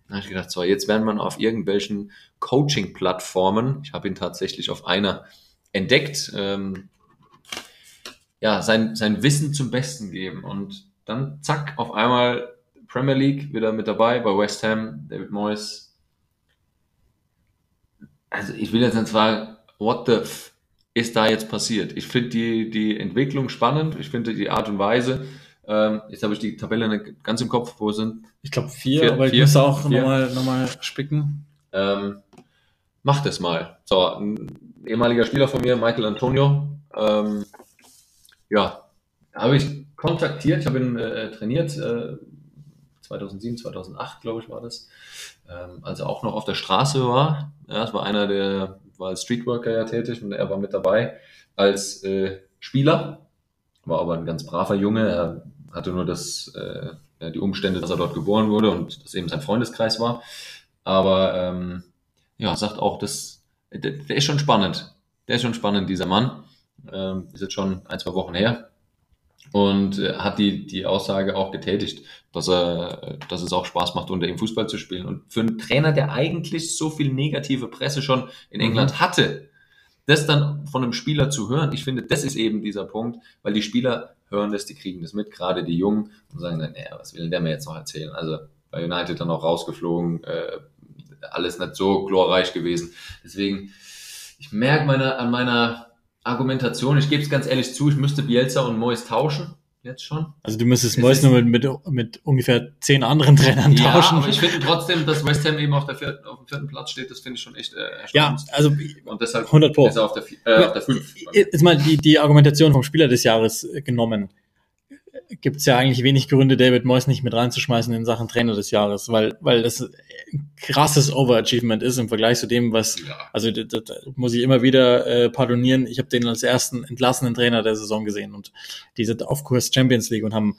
da habe ich gedacht, so, jetzt werden man auf irgendwelchen Coaching-Plattformen, ich habe ihn tatsächlich auf einer entdeckt, ähm, ja, sein, sein Wissen zum Besten geben. Und dann zack, auf einmal Premier League wieder mit dabei bei West Ham, David Moyes. Also ich will jetzt nicht sagen, what the f ist da jetzt passiert? Ich finde die, die Entwicklung spannend, ich finde die Art und Weise. Ähm, jetzt habe ich die Tabelle nicht ganz im Kopf, wo sind Ich glaube vier, Vier- aber ich vier- muss auch nochmal noch mal spicken. Ähm, mach das mal. So, ein ehemaliger Spieler von mir, Michael Antonio. Ähm, ja, habe ich kontaktiert. Ich habe ihn äh, trainiert. Äh, 2007, 2008, glaube ich, war das. Ähm, als er auch noch auf der Straße war. Ja, das war einer, der war als Streetworker ja tätig und er war mit dabei als äh, Spieler. War aber ein ganz braver Junge. Er hatte nur das, äh, die Umstände, dass er dort geboren wurde und das eben sein Freundeskreis war. Aber ähm, ja, sagt auch, das, der, der ist schon spannend. Der ist schon spannend, dieser Mann. Ähm, ist jetzt schon ein, zwei Wochen her. Und äh, hat die, die Aussage auch getätigt, dass er, dass es auch Spaß macht, unter ihm Fußball zu spielen. Und für einen Trainer, der eigentlich so viel negative Presse schon in Mhm. England hatte, das dann von einem Spieler zu hören, ich finde, das ist eben dieser Punkt, weil die Spieler hören das, die kriegen das mit, gerade die Jungen, und sagen dann, naja, was will denn der mir jetzt noch erzählen? Also bei United dann auch rausgeflogen, äh, alles nicht so glorreich gewesen. Deswegen, ich merke meine, an meiner Argumentation, ich gebe es ganz ehrlich zu, ich müsste Bielsa und Mois tauschen, jetzt schon. Also du müsstest Es Mois nur mit, mit, mit ungefähr zehn anderen Trainern Ja, tauschen. aber ich finde trotzdem, dass West Ham eben auf, der vierten, auf dem vierten Platz steht, das finde ich schon echt äh, ja, also Und deshalb 100 Pro. ist er auf der, äh, auf der fünf. Jetzt mal die, die Argumentation vom Spieler des Jahres äh, genommen. Gibt es ja eigentlich wenig Gründe, David Moyes nicht mit reinzuschmeißen in Sachen Trainer des Jahres, weil, weil das ein krasses Overachievement ist im Vergleich zu dem, was, Ja. also da, da, da muss ich immer wieder äh, pardonieren. Ich habe den als ersten entlassenen Trainer der Saison gesehen und die sind auf Kurs Champions League und haben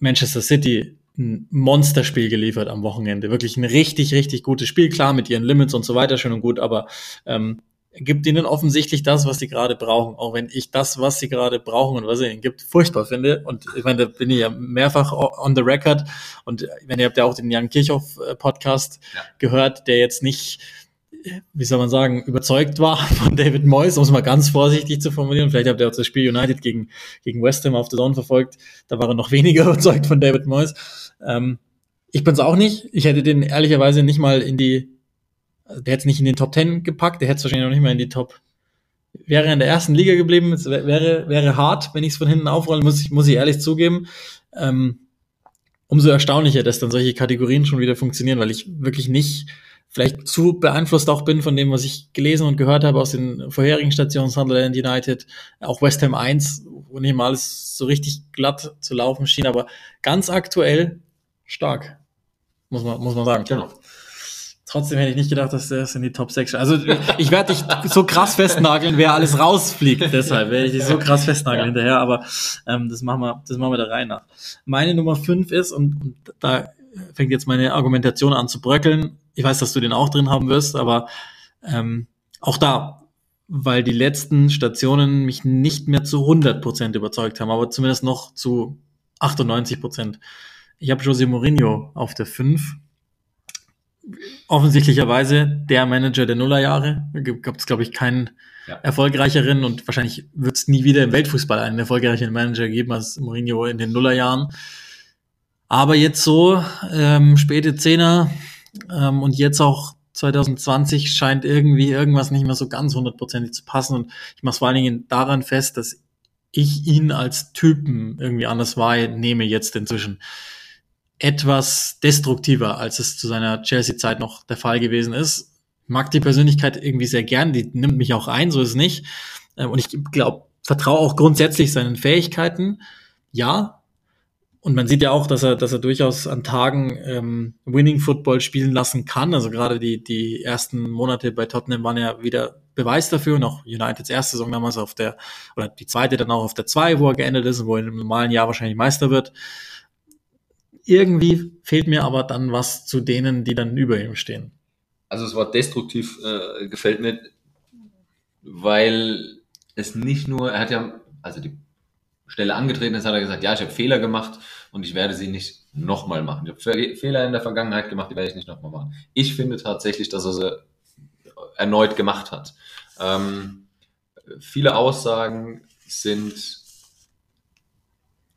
Manchester City ein Monsterspiel geliefert am Wochenende. Wirklich ein richtig, richtig gutes Spiel, klar, mit ihren Limits und so weiter, schön und gut, aber ähm, gibt ihnen offensichtlich das, was sie gerade brauchen, auch wenn ich das, was sie gerade brauchen und was er ihnen gibt, furchtbar finde. Und ich meine, da bin ich ja mehrfach on the record. Und wenn ihr habt ja auch den Jan Kirchhoff äh, Podcast Ja. gehört, der jetzt nicht, äh, wie soll man sagen, überzeugt war von David Moyes, um es mal ganz vorsichtig zu formulieren. Vielleicht habt ihr auch das Spiel United gegen, gegen West Ham auf der Zone verfolgt. Da war er noch weniger überzeugt von David Moyes. Ähm, ich bin's auch nicht. Ich hätte den ehrlicherweise nicht mal in die also der hätte nicht in den Top 10 gepackt, der hätte wahrscheinlich noch nicht mal in die Top. Wäre in der ersten Liga geblieben, es wär- wäre, wäre hart, wenn ich es von hinten aufrolle, muss ich, muss ich ehrlich zugeben. Ähm, umso erstaunlicher, dass dann solche Kategorien schon wieder funktionieren, weil ich wirklich nicht vielleicht zu beeinflusst auch bin von dem, was ich gelesen und gehört habe aus den vorherigen Stationen Sunderland United, auch West Ham 1, wo nicht mal alles so richtig glatt zu laufen schien, aber ganz aktuell stark, muss man, muss man sagen. Genau. Trotzdem hätte ich nicht gedacht, dass es in die Top 6 Also ich werde dich so krass festnageln, wer alles rausfliegt. Deshalb werde ich dich so krass festnageln Ja. hinterher. Aber ähm, das machen wir, das machen wir der Reihe nach. Meine Nummer 5 ist, und, und da fängt jetzt meine Argumentation an zu bröckeln. Ich weiß, dass du den auch drin haben wirst, aber ähm, auch da, weil die letzten Stationen mich nicht mehr zu 100% überzeugt haben, aber zumindest noch zu 98%. Ich habe José Mourinho auf der 5 offensichtlicherweise der Manager der Nullerjahre. Gab es, glaube ich, keinen Ja. erfolgreicheren und wahrscheinlich wird es nie wieder im Weltfußball einen erfolgreicheren Manager geben als Mourinho in den Nullerjahren. Aber jetzt so, ähm, späte Zehner ähm, und jetzt auch 2020 scheint irgendwie irgendwas nicht mehr so ganz hundertprozentig zu passen. Und ich mache es vor allen Dingen daran fest, dass ich ihn als Typen irgendwie anders wahrnehme jetzt inzwischen. Etwas destruktiver, als es zu seiner Chelsea-Zeit noch der Fall gewesen ist. Mag die Persönlichkeit irgendwie sehr gern, die nimmt mich auch ein, so ist es nicht. Ähm, Und ich glaube, vertraue auch grundsätzlich seinen Fähigkeiten. Ja, und man sieht ja auch, dass er, dass er durchaus an Tagen ähm, Winning Football spielen lassen kann. Also gerade die, die ersten Monate bei Tottenham waren ja wieder Beweis dafür. Und auch Uniteds erste Saison damals auf der, oder die zweite dann auch auf der zwei, wo er geendet ist und wo er im normalen Jahr wahrscheinlich Meister wird. Irgendwie fehlt mir aber dann was zu denen, die dann über ihm stehen. Also das Wort destruktiv äh, gefällt mir, weil es nicht nur, er hat ja, also die Stelle angetreten ist, hat er gesagt, ja, ich habe Fehler gemacht und ich werde sie nicht nochmal machen. Ich habe Fe- Fehler in der Vergangenheit gemacht, die werde ich nicht nochmal machen. Ich finde tatsächlich, dass er sie erneut gemacht hat. Ähm, viele Aussagen sind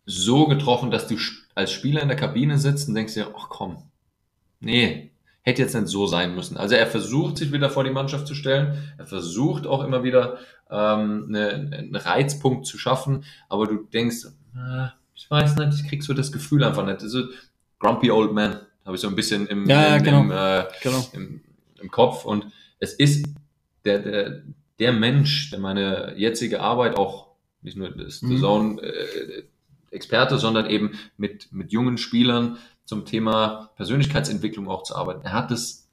so getroffen, dass du als Spieler in der Kabine sitzt und denkst dir, ach komm, nee, hätte jetzt nicht so sein müssen. Also er versucht sich wieder vor die Mannschaft zu stellen, er versucht auch immer wieder ähm, eine, einen Reizpunkt zu schaffen, aber du denkst, ah, ich weiß nicht, ich krieg so das Gefühl einfach nicht. Also Grumpy Old Man habe ich so ein bisschen im, Ja, im, genau. im, äh, Genau. im, im Kopf und es ist der, der, der Mensch, der meine jetzige Arbeit auch nicht nur das Mhm. Zone äh, Experte, sondern eben mit, mit jungen Spielern zum Thema Persönlichkeitsentwicklung auch zu arbeiten. Er hat das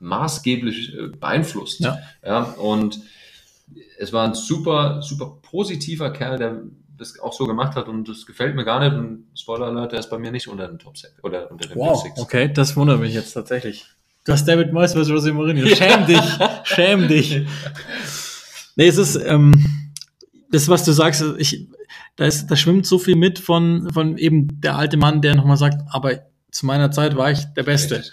maßgeblich äh, beeinflusst. Ja. Ja, und es war ein super, super positiver Kerl, der das auch so gemacht hat und das gefällt mir gar nicht. Und Spoiler Alert, der ist bei mir nicht unter den Top 6 oder unter den Wow, Big Six. okay, das wundert mich jetzt tatsächlich. Du hast David Moyes versus Jose Mourinho. Schäm dich, schäm dich. Nee, es ist, ähm, das, was du sagst, ich, da, ist, da schwimmt so viel mit von, von eben der alte Mann, der nochmal sagt, aber zu meiner Zeit war ich der Beste. Richtig.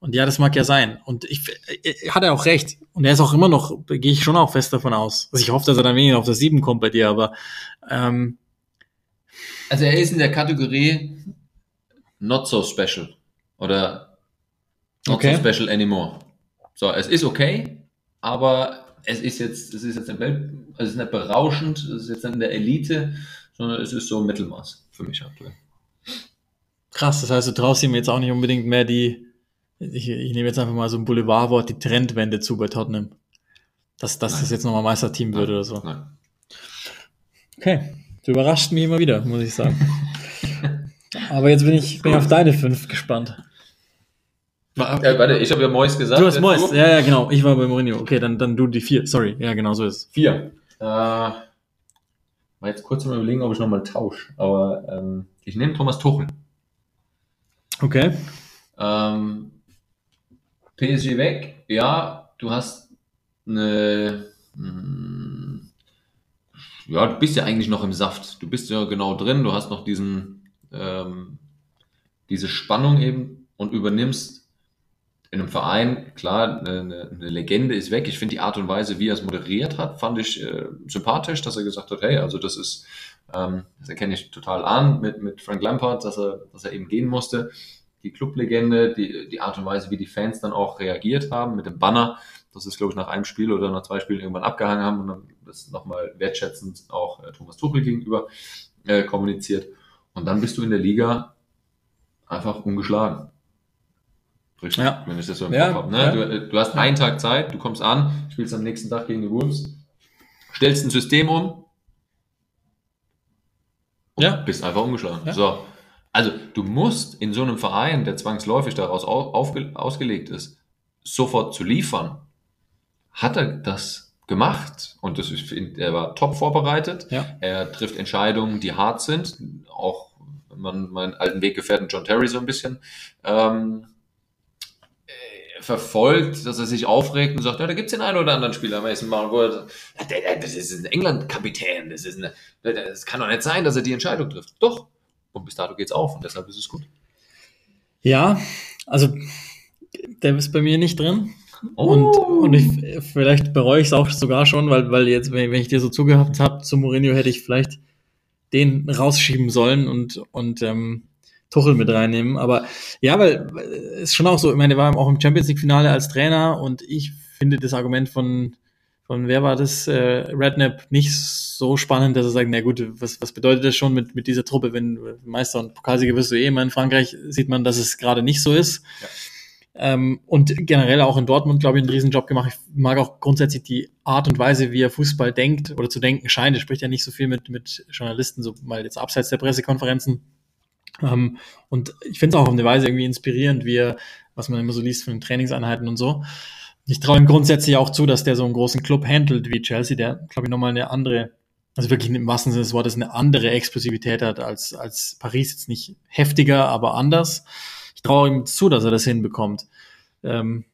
Und ja, das mag ja sein. Und ich, äh, hat er auch recht. Und er ist auch immer noch, da gehe ich schon auch fest davon aus. Also ich hoffe, dass er dann weniger auf der 7 kommt bei dir, aber ähm, Also er ist in der Kategorie not so special oder not Okay. so special anymore. So, es ist okay, aber es ist jetzt, es ist jetzt eine Welt, also es ist nicht berauschend, es ist jetzt nicht in der Elite, sondern es ist so Mittelmaß für mich aktuell. Krass, das heißt, du traust ihm jetzt auch nicht unbedingt mehr die, ich, ich nehme jetzt einfach mal so ein Boulevardwort, die Trendwende zu bei Tottenham. Dass, dass das jetzt nochmal Meisterteam wird oder so. Nein. Okay, du überrascht mich immer wieder, muss ich sagen. Aber jetzt bin ich, bin ich auf deine fünf gespannt. Äh, warte, ich habe ja Mois gesagt. Du hast Mois, ja, ja, genau. Ich war bei Mourinho. Okay, dann, dann du die vier. Sorry, ja, genau so ist es. Vier. Äh, mal jetzt kurz mal überlegen, ob ich nochmal tausche. Aber ähm, ich nehme Thomas Tuchel. Okay. Ähm, PSG weg, ja, du hast eine. mm, Ja, du bist ja eigentlich noch im Saft. Du bist ja genau drin, du hast noch diesen, ähm, diese Spannung eben und übernimmst in einem Verein, klar, eine, eine Legende ist weg. Ich finde die Art und Weise, wie er es moderiert hat, fand ich äh, sympathisch, dass er gesagt hat, hey, also das ist, ähm, das erkenne ich total an mit, mit Frank Lampard, dass er, dass er eben gehen musste die Clublegende, die, die Art und Weise, wie die Fans dann auch reagiert haben mit dem Banner, das ist, glaube ich, nach einem Spiel oder nach zwei Spielen irgendwann abgehangen haben und dann das nochmal wertschätzend auch äh, Thomas Tuchel gegenüber äh, kommuniziert. Und dann bist du in der Liga einfach ungeschlagen. Richtig, Ja. wenn ich das so im Ja, Kopf habe. Ne? ja. Du, äh, du hast einen Tag Zeit, du kommst an, spielst am nächsten Tag gegen die Wolves, stellst ein System um und Ja. bist einfach umgeschlagen. So. Also du musst in so einem Verein, der zwangsläufig daraus au- aufge ausgelegt ist, sofort zu liefern. Hat er das gemacht und das ist, er war top vorbereitet. Ja. Er trifft Entscheidungen, die hart sind. Auch man meinen alten Weggefährten John Terry so ein bisschen ähm, äh, verfolgt, dass er sich aufregt und sagt, ja, da gibt's den einen oder anderen Spieler, Mason Mount, wo er sagt, das ist ein England-Kapitän, das ist eine, das kann doch nicht sein, dass er die Entscheidung trifft. Doch. Und bis dato geht's auf und deshalb ist es gut. Ja, also der ist bei mir nicht drin. Oh. Und, und ich, vielleicht bereue ich es auch sogar schon, weil, weil jetzt, wenn ich dir so zugehört habe zu Mourinho, hätte ich vielleicht den rausschieben sollen und, und ähm, Tuchel mit reinnehmen. Aber ja, weil es ist schon auch so, ich meine, der war auch im Champions League-Finale als Trainer und ich finde das Argument von, von wer war das, äh, Redknapp, nicht so spannend, dass er sagt, na gut, was, was bedeutet das schon mit, mit dieser Truppe, wenn Meister und Pokalsieger wirst du eh immer in Frankreich, sieht man, dass es gerade nicht so ist. Ja. Ähm, und generell auch in Dortmund, glaube ich, einen Riesenjob gemacht. Ich mag auch grundsätzlich die Art und Weise, wie er Fußball denkt oder zu denken scheint. Er spricht ja nicht so viel mit, mit Journalisten, so mal jetzt abseits der Pressekonferenzen. Ähm, und ich finde es auch auf eine Weise irgendwie inspirierend, wie er, was man immer so liest von den Trainingseinheiten und so. Ich traue ihm grundsätzlich auch zu, dass der so einen großen Club handelt wie Chelsea, der, glaube ich, nochmal eine andere, also wirklich im wahrsten Sinne des Wortes eine andere Explosivität hat als, als Paris. Jetzt nicht heftiger, aber anders. Ich traue ihm zu, dass er das hinbekommt. Ähm,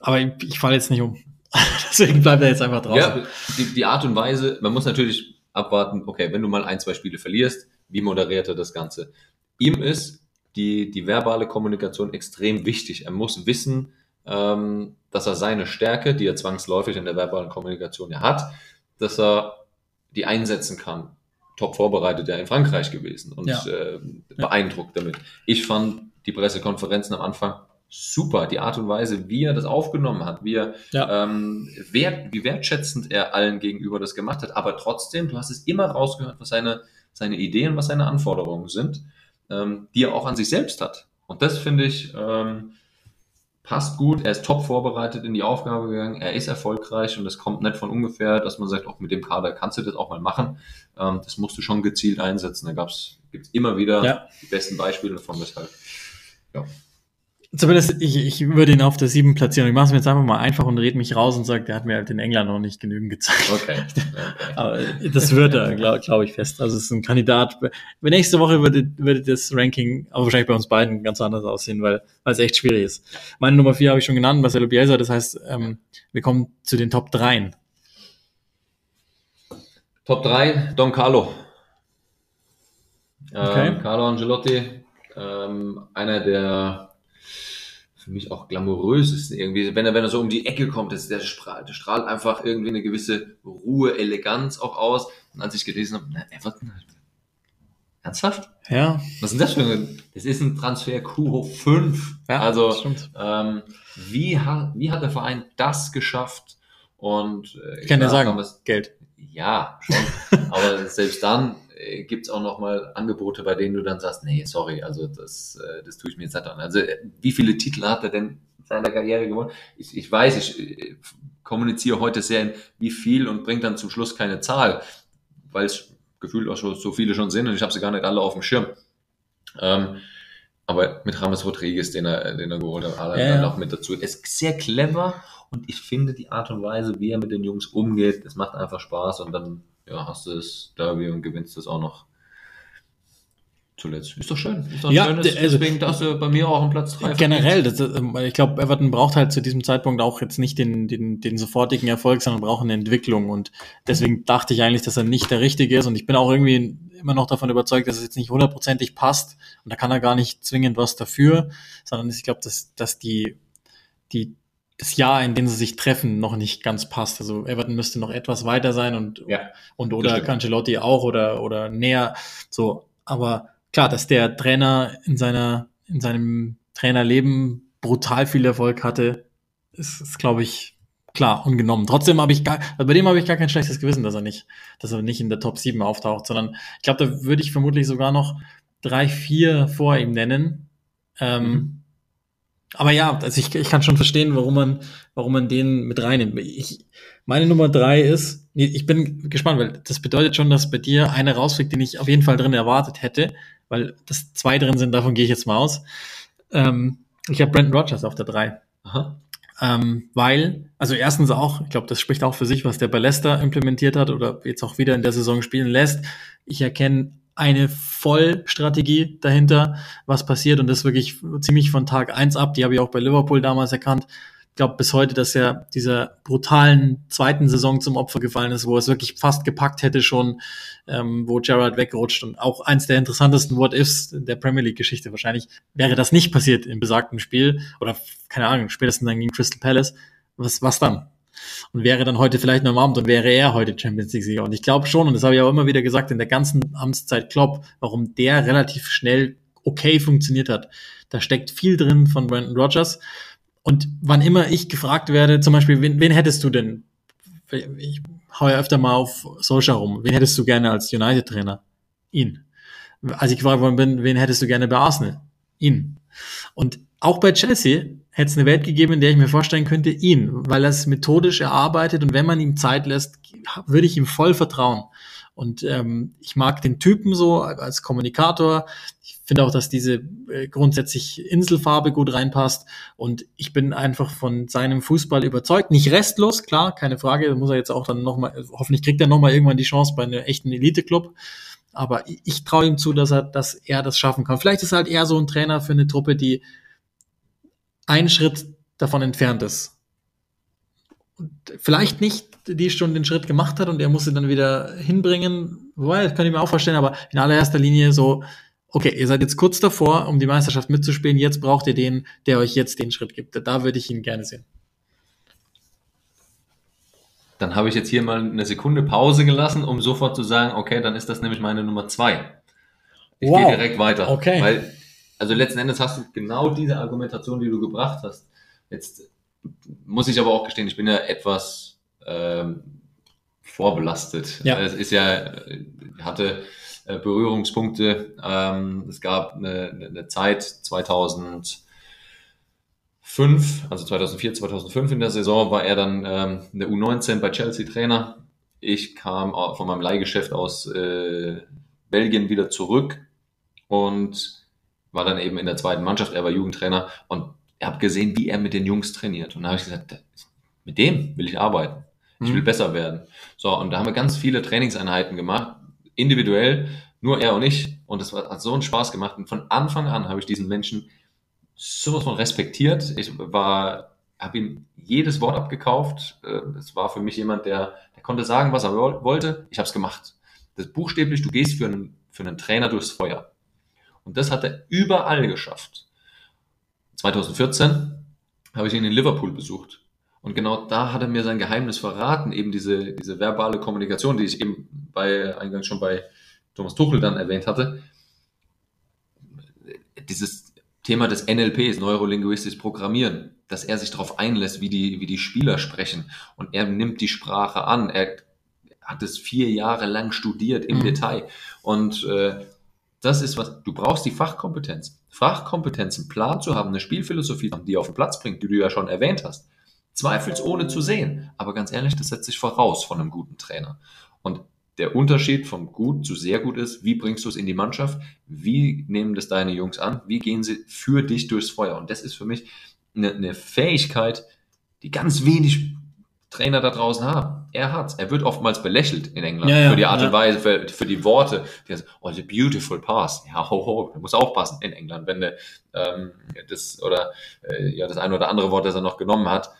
aber ich, ich falle jetzt nicht um. Deswegen bleibt er jetzt einfach draußen. Ja, die, die Art und Weise, man muss natürlich abwarten, okay, wenn du mal ein, zwei Spiele verlierst, wie moderiert er das Ganze? Ihm ist die, die verbale Kommunikation extrem wichtig. Er muss wissen, ähm, dass er seine Stärke, die er zwangsläufig in der verbalen Kommunikation ja hat, dass er die einsetzen kann. Top vorbereitet ja in Frankreich gewesen und Ja. äh, beeindruckt damit. Ich fand die Pressekonferenzen am Anfang super. Die Art und Weise, wie er das aufgenommen hat, wie er Ja. ähm, wert, wie wertschätzend er allen gegenüber das gemacht hat. Aber trotzdem, du hast es immer rausgehört, was seine, seine Ideen, was seine Anforderungen sind, ähm, die er auch an sich selbst hat. Und das finde ich ähm, passt gut. Er ist top vorbereitet in die Aufgabe gegangen. Er ist erfolgreich und es kommt nicht von ungefähr, dass man sagt, auch mit dem Kader kannst du das auch mal machen. Ähm, das musst du schon gezielt einsetzen. Da gab's gibt's immer wieder Ja. die besten Beispiele davon, weshalb. Ja. Zumindest, ich, ich würde ihn auf der sieben platzieren. Ich mache es mir jetzt einfach mal einfach und red mich raus und sage, der hat mir halt in England noch nicht genügend gezeigt. Okay. okay. Aber das wird er, glaube glaub ich, fest. Also es ist ein Kandidat. Nächste Woche würde, würde das Ranking, aber wahrscheinlich bei uns beiden ganz anders aussehen, weil, weil es echt schwierig ist. Meine Nummer vier habe ich schon genannt, Marcelo Bielsa. Das heißt, ähm, wir kommen zu den Top 3. Top 3, Don Carlo. Okay. Ähm, Carlo Angelotti, ähm, einer der für mich auch glamourösesten irgendwie. Wenn er, wenn er so um die Ecke kommt, das, der, strahlt, der strahlt einfach irgendwie eine gewisse Ruhe, Eleganz auch aus. Und als ich gelesen habe, na, Everton, ernsthaft? Ja, Was ist denn das für ein, das ist ein Transfer Q hoch 5. ja also, das stimmt. ähm, wie, hat, wie hat der Verein das geschafft? Und äh, Ich kann dir sagen, man's- Geld. ja, schon. Aber selbst dann äh, gibt's auch noch mal Angebote, bei denen du dann sagst, nee, sorry, also das, äh, das tue ich mir jetzt nicht an. Also äh, wie viele Titel hat er denn in seiner Karriere gewonnen? Ich, ich weiß, ich äh, kommuniziere heute sehr in wie viel und bringe dann zum Schluss keine Zahl, weil es gefühlt auch schon so viele schon sind und ich habe sie gar nicht alle auf dem Schirm. Ähm, aber mit Ramos Rodriguez, den er, den er geholt hat, hat er Ja, dann noch mit dazu. Er ist sehr clever und ich finde die Art und Weise, wie er mit den Jungs umgeht, das macht einfach Spaß und dann ja, hast du das Derby und gewinnst das auch noch zuletzt. Ist doch schön. Ist doch ein Ja, schönes, also- deswegen darfst du bei mir auch einen Platz 3 Generell, das, ähm, ich glaube, Everton braucht halt zu diesem Zeitpunkt auch jetzt nicht den, den, den sofortigen Erfolg, sondern braucht eine Entwicklung. Und deswegen dachte ich eigentlich, dass er nicht der Richtige ist. Und ich bin auch irgendwie immer noch davon überzeugt, dass es jetzt nicht hundertprozentig passt. Und da kann er gar nicht zwingend was dafür, sondern ich glaube, dass, dass die, die, das Jahr, in dem sie sich treffen, noch nicht ganz passt. Also Everton müsste noch etwas weiter sein und, Ja, und oder. Cancelotti auch oder, oder näher. So, aber klar, dass der Trainer in seiner, in seinem Trainerleben brutal viel Erfolg hatte, ist, ist glaube ich, klar, ungenommen. Trotzdem habe ich gar, also bei dem habe ich gar kein schlechtes Gewissen, dass er nicht, dass er nicht in der Top 7 auftaucht, sondern ich glaube, da würde ich vermutlich sogar noch drei, vier vor ihm nennen. Ähm, Mhm. Aber ja, also ich, ich kann schon verstehen, warum man, warum man den mit reinnimmt. Ich, meine Nummer drei ist, nee, ich bin gespannt, weil das bedeutet schon, dass bei dir einer rausfliegt, den ich auf jeden Fall drin erwartet hätte, weil das zwei drin sind, davon gehe ich jetzt mal aus. Ähm, ich habe Brandon Rogers auf der drei. Aha. Ähm, weil, also erstens auch, ich glaube, das spricht auch für sich, was der bei Leicester implementiert hat oder jetzt auch wieder in der Saison spielen lässt. Ich erkenne eine Vollstrategie dahinter, was passiert und das wirklich ziemlich von Tag eins ab. Die habe ich auch bei Liverpool damals erkannt. Ich glaube bis heute, dass er dieser brutalen zweiten Saison zum Opfer gefallen ist, wo er es wirklich fast gepackt hätte schon, ähm, wo Gerrard wegrutscht und auch eins der interessantesten What-Ifs der Premier League-Geschichte wahrscheinlich. Wäre das nicht passiert im besagten Spiel oder keine Ahnung, spätestens dann gegen Crystal Palace, was, was dann? Und wäre dann heute vielleicht noch am Abend und wäre er heute Champions League Sieger. Und ich glaube schon, und das habe ich auch immer wieder gesagt, in der ganzen Amtszeit Klopp, warum der relativ schnell okay funktioniert hat. Da steckt viel drin von Brandon Rogers. Und wann immer ich gefragt werde, zum Beispiel, wen, wen hättest du denn? Ich hau ja öfter mal auf Solskjaer rum. Wen hättest du gerne als United-Trainer? Ihn. Als ich gefragt worden bin, wen hättest du gerne bei Arsenal? Ihn. Und auch bei Chelsea hätte es eine Welt gegeben, in der ich mir vorstellen könnte, ihn, weil er es methodisch erarbeitet und wenn man ihm Zeit lässt, würde ich ihm voll vertrauen. Und ähm, ich mag den Typen so als Kommunikator. Ich finde auch, dass diese äh, grundsätzlich Inselfarbe gut reinpasst. Und ich bin einfach von seinem Fußball überzeugt. Nicht restlos, klar, keine Frage. Da muss er jetzt auch dann nochmal, hoffentlich kriegt er nochmal irgendwann die Chance bei einem echten Elite-Club. Aber ich, ich traue ihm zu, dass er, dass er das schaffen kann. Vielleicht ist er halt eher so ein Trainer für eine Truppe, die einen Schritt davon entfernt ist. Und vielleicht nicht die schon den Schritt gemacht hat und er muss sie dann wieder hinbringen. Wobei, das kann ich mir auch vorstellen, aber in allererster Linie so, okay, ihr seid jetzt kurz davor, um die Meisterschaft mitzuspielen, jetzt braucht ihr den, der euch jetzt den Schritt gibt. Da würde ich ihn gerne sehen. Dann habe ich jetzt hier mal eine Sekunde Pause gelassen, um sofort zu sagen, okay, dann ist das nämlich meine Nummer zwei. Ich Wow. gehe direkt weiter. Okay. Weil, also letzten Endes hast du genau diese Argumentation, die du gebracht hast. Jetzt muss ich aber auch gestehen, ich bin ja etwas ähm, vorbelastet. Ja. Es ist ja, äh, hatte äh, Berührungspunkte. Ähm, es gab eine, eine- Zeit 2005, also 2004, 2005 in der Saison war er dann ähm, in der U19 bei Chelsea Trainer. Ich kam von meinem Leihgeschäft aus äh, Belgien wieder zurück und war dann eben in der zweiten Mannschaft. Er war Jugendtrainer und ich habe gesehen, wie er mit den Jungs trainiert. Und da habe ich gesagt, mit dem will ich arbeiten. Ich will Mhm. besser werden. So, und da haben wir ganz viele Trainingseinheiten gemacht, individuell, nur er und ich. Und es hat so einen Spaß gemacht. Und von Anfang an habe ich diesen Menschen sowas von respektiert. Ich war, habe ihm jedes Wort abgekauft. Äh, Es war für mich jemand, der, der konnte sagen, was er woll- wollte. Ich habe es gemacht. Das buchstäblich, du gehst für einen, für einen Trainer durchs Feuer. Und das hat er überall geschafft. 2014 habe ich ihn in Liverpool besucht. Und genau da hat er mir sein Geheimnis verraten, eben diese, diese verbale Kommunikation, die ich eben bei, eingangs schon bei Thomas Tuchel dann erwähnt hatte. Dieses Thema des NLPs, Neurolinguistisches Programmieren, dass er sich darauf einlässt, wie die, wie die Spieler sprechen. Und er nimmt die Sprache an. Er hat es vier Jahre lang studiert im Mhm. Detail. Und äh, das ist was, du brauchst die Fachkompetenz. Fachkompetenz, einen Plan zu haben, eine Spielphilosophie, zu haben, die auf den Platz bringt, die du ja schon erwähnt hast. Zweifelsohne zu sehen. Aber ganz ehrlich, das setzt sich voraus von einem guten Trainer. Und der Unterschied von gut zu sehr gut ist, wie bringst du es in die Mannschaft? Wie nehmen das deine Jungs an? Wie gehen sie für dich durchs Feuer? Und das ist für mich eine, eine Fähigkeit, die ganz wenig Trainer da draußen haben. Er hat's. Er wird oftmals belächelt in England Ja, ja, für die Art ja. und Weise, für, für die Worte. Die heißt, oh, the beautiful pass. Ja, ho, ho, muss aufpassen in England, wenn der, ähm, das oder äh, ja das eine oder andere Wort, das er noch genommen hat.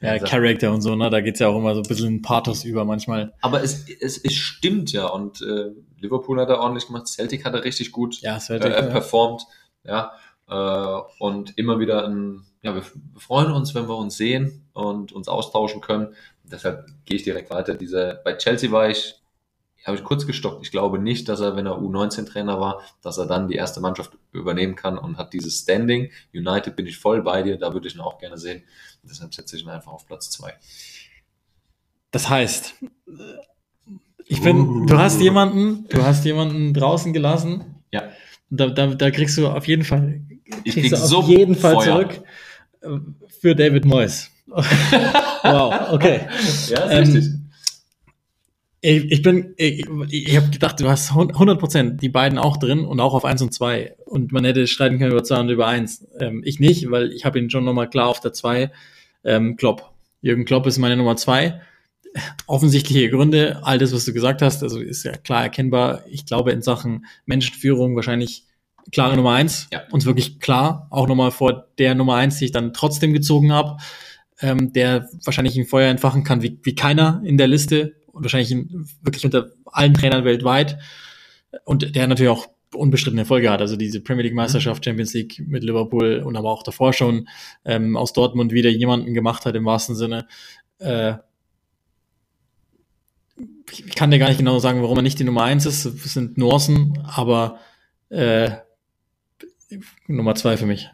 Ja, sagt, Character und so, ne? Da geht's ja auch immer so ein bisschen in Pathos über manchmal. aber es, es, es stimmt ja und äh, Liverpool hat er ordentlich gemacht, Celtic hat er richtig gut Ja, es äh, performt, ja, äh, und immer wieder ein, ja, wir, freuen uns, wenn wir uns sehen und uns austauschen können. Deshalb gehe ich direkt weiter. Diese, bei Chelsea war ich, habe ich kurz gestockt. Ich glaube nicht, dass er, wenn er U19-Trainer war, dass er dann die erste Mannschaft übernehmen kann und hat dieses Standing. United bin ich voll bei dir, da würde ich ihn auch gerne sehen. Deshalb setze ich ihn einfach auf Platz zwei. Das heißt, ich bin, du hast jemanden, du hast jemanden draußen gelassen. Ja. Da, da, da kriegst du auf jeden Fall, Ich krieg du so auf jeden Fall Feuer. zurück für David Moyes. wow, okay. Ja, ist Ähm, richtig. Ich, ich bin, ich, ich habe gedacht, du hast 100 Prozent die beiden auch drin und auch auf eins und zwei Und man hätte streiten können über zwei und über eins. Ähm, ich nicht, weil ich habe ihn schon nochmal klar auf der zwei Ähm, Klopp. Jürgen Klopp ist meine Nummer zwei Offensichtliche Gründe, all das, was du gesagt hast, also ist ja klar erkennbar. Ich glaube, in Sachen Menschenführung wahrscheinlich klare Nummer eins Ja. Und wirklich klar, auch nochmal vor der Nummer eins die ich dann trotzdem gezogen habe, ähm, der wahrscheinlich ein Feuer entfachen kann, wie, wie keiner in der Liste und wahrscheinlich in, wirklich unter allen Trainern weltweit und der natürlich auch unbestrittene Erfolge hat. Also diese Premier League Meisterschaft, Champions League mit Liverpool und aber auch davor schon ähm, aus Dortmund wieder jemanden gemacht hat im wahrsten Sinne. Äh, ich ich kann dir gar nicht genau sagen, warum er nicht die Nummer eins ist. Es sind Nuancen, aber äh, Nummer zwei für mich.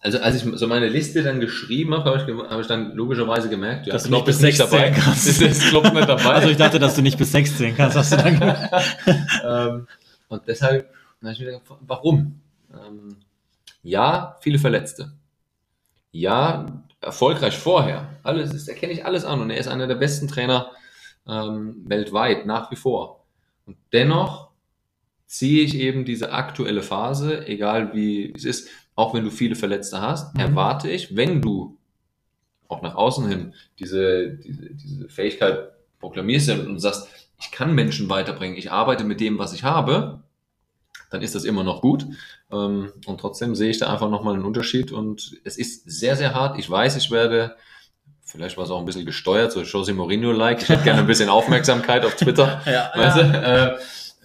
Also als ich so meine Liste dann geschrieben habe, habe ich, habe ich dann logischerweise gemerkt, ja, Dass du nicht bis ist nicht dabei. kannst. Ist, ist Klopp nicht dabei. Also ich dachte, dass du nicht bis sechs zählen kannst, hast du dann gesagt. ähm, und deshalb habe ich mir gedacht, warum? Ähm, ja, viele Verletzte. Ja, erfolgreich vorher. Alles das erkenne ich alles an und er ist einer der besten Trainer ähm, weltweit, nach wie vor. Und dennoch ziehe ich eben diese aktuelle Phase, egal wie es ist, auch wenn du viele Verletzte hast, Mhm. erwarte ich, wenn du auch nach außen hin diese, diese, diese Fähigkeit proklamierst und sagst, ich kann Menschen weiterbringen, ich arbeite mit dem, was ich habe, dann ist das immer noch gut. Ähm, Und trotzdem sehe ich da einfach nochmal einen Unterschied und es ist sehr, sehr hart. Ich weiß, ich werde, vielleicht war es auch ein bisschen gesteuert, so Jose Mourinho-like. Ich hätte gerne ein bisschen Aufmerksamkeit auf Twitter. Ja, Weißt du? Äh,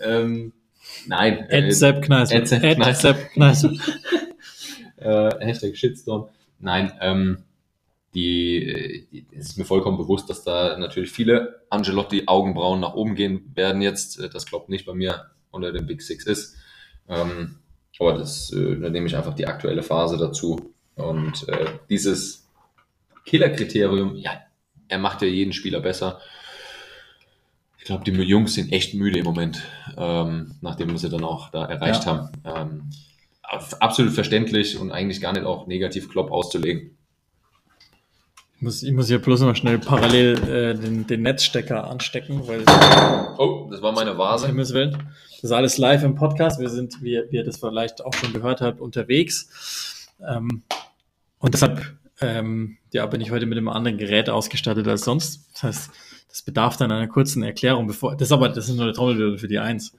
ähm, nein. Äh, Sepp Kneißl. Sepp Kneißl. Äh, Hashtag Shitstorm. Nein, ähm, die, die, es ist mir vollkommen bewusst, dass da natürlich viele Angelotti-Augenbrauen nach oben gehen werden jetzt. Äh, Das glaubt nicht bei mir unter den Big Six ist. Ähm, aber das, äh, da nehme ich einfach die aktuelle Phase dazu. Und äh, dieses Killer-Kriterium, ja, er macht ja jeden Spieler besser. Ich glaube, die Jungs sind echt müde im Moment, ähm, nachdem wir sie dann auch da erreicht Ja. haben. Ähm, ab- absolut verständlich und eigentlich gar nicht auch negativ Klopp auszulegen. Ich muss, ich muss hier bloß noch schnell parallel äh, den, den Netzstecker anstecken, weil Oh, das war meine Vase. Himmels Willen. Das ist alles live im Podcast. Wir sind, wie, wie ihr das vielleicht auch schon gehört habt, unterwegs. Ähm, und deshalb ähm, ja, bin ich heute mit einem anderen Gerät ausgestattet als sonst. Das heißt, das bedarf dann einer kurzen Erklärung, bevor. Das ist aber, das ist nur eine Trommelwirbel für die Eins.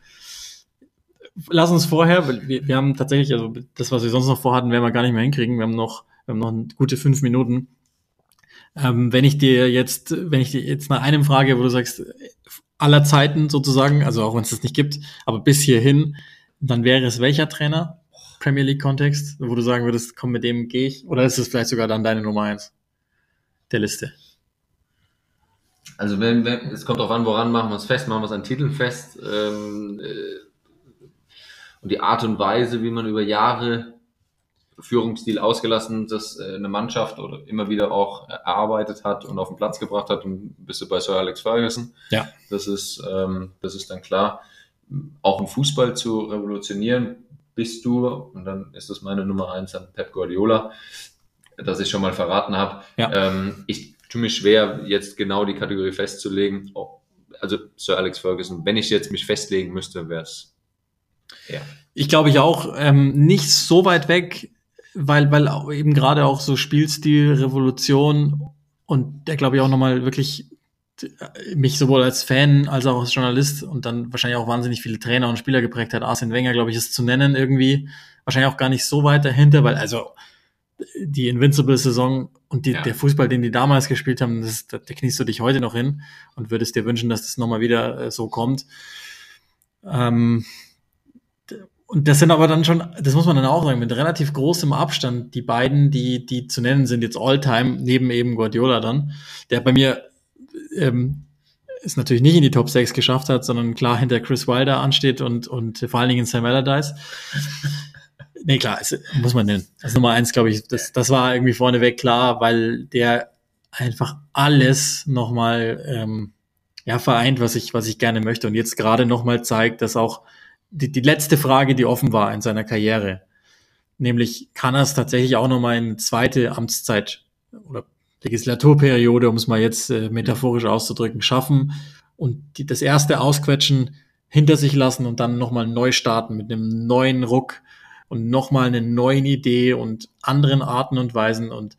Lass uns vorher, wir, wir haben tatsächlich, also das, was wir sonst noch vorhatten, werden wir gar nicht mehr hinkriegen. Wir haben noch, wir haben noch gute fünf Minuten. Ähm, wenn ich dir jetzt, wenn ich dir jetzt nach einem frage, wo du sagst, aller Zeiten sozusagen, also auch wenn es das nicht gibt, aber bis hierhin, dann wäre es welcher Trainer? Premier League Kontext, wo du sagen würdest, komm, mit dem gehe ich? Oder ist es vielleicht sogar dann deine Nummer eins der Liste? Also wenn, wenn es kommt darauf an, woran machen wir es fest, machen wir es an Titeln fest. Ähm, äh, und die Art und Weise, wie man über Jahre Führungsstil ausgelassen, das äh, eine Mannschaft oder immer wieder auch erarbeitet hat und auf den Platz gebracht hat, und bist du bei Sir Alex Ferguson. Ja. Das ist, ähm, das ist dann klar. Auch im Fußball zu revolutionieren, bist du, und dann ist das meine Nummer eins an Pep Guardiola, dass ich schon mal verraten habe. Ja. Ähm, ich tue mich schwer, jetzt genau die Kategorie festzulegen. Oh, Also Sir Alex Ferguson, wenn ich jetzt mich festlegen müsste, wäre es ja. Ich glaube ich auch ähm, nicht so weit weg, weil, weil eben gerade auch so Spielstil, Revolution und der glaube ich auch nochmal wirklich äh, mich sowohl als Fan als auch als Journalist und dann wahrscheinlich auch wahnsinnig viele Trainer und Spieler geprägt hat. Arsene Wenger, glaube ich, ist zu nennen irgendwie. Wahrscheinlich auch gar nicht so weit dahinter, weil also die Invincible-Saison und die, Ja. der Fußball, den die damals gespielt haben, das, da, kniest du dich heute noch hin und würdest dir wünschen, dass das nochmal wieder äh, so kommt. Ähm, und das sind aber dann schon, das muss man dann auch sagen, mit relativ großem Abstand die beiden, die, die zu nennen sind, jetzt All-Time, neben eben Guardiola dann, der bei mir ähm, es natürlich nicht in die Top 6 geschafft hat, sondern klar hinter Chris Wilder ansteht und, und vor allen Dingen Sam Allardyce. Nee, klar, es, muss man nennen. Das Nummer eins, glaube ich, das, das war irgendwie vorneweg klar, weil der einfach alles nochmal ähm, ja, vereint, was ich, was ich gerne möchte und jetzt gerade nochmal zeigt, dass auch die, die letzte Frage, die offen war in seiner Karriere, nämlich kann er es tatsächlich auch nochmal in zweite Amtszeit oder Legislaturperiode, um es mal jetzt äh, metaphorisch auszudrücken, schaffen und die, das erste Ausquetschen hinter sich lassen und dann nochmal neu starten mit einem neuen Ruck und nochmal eine neuen Idee und anderen Arten und Weisen und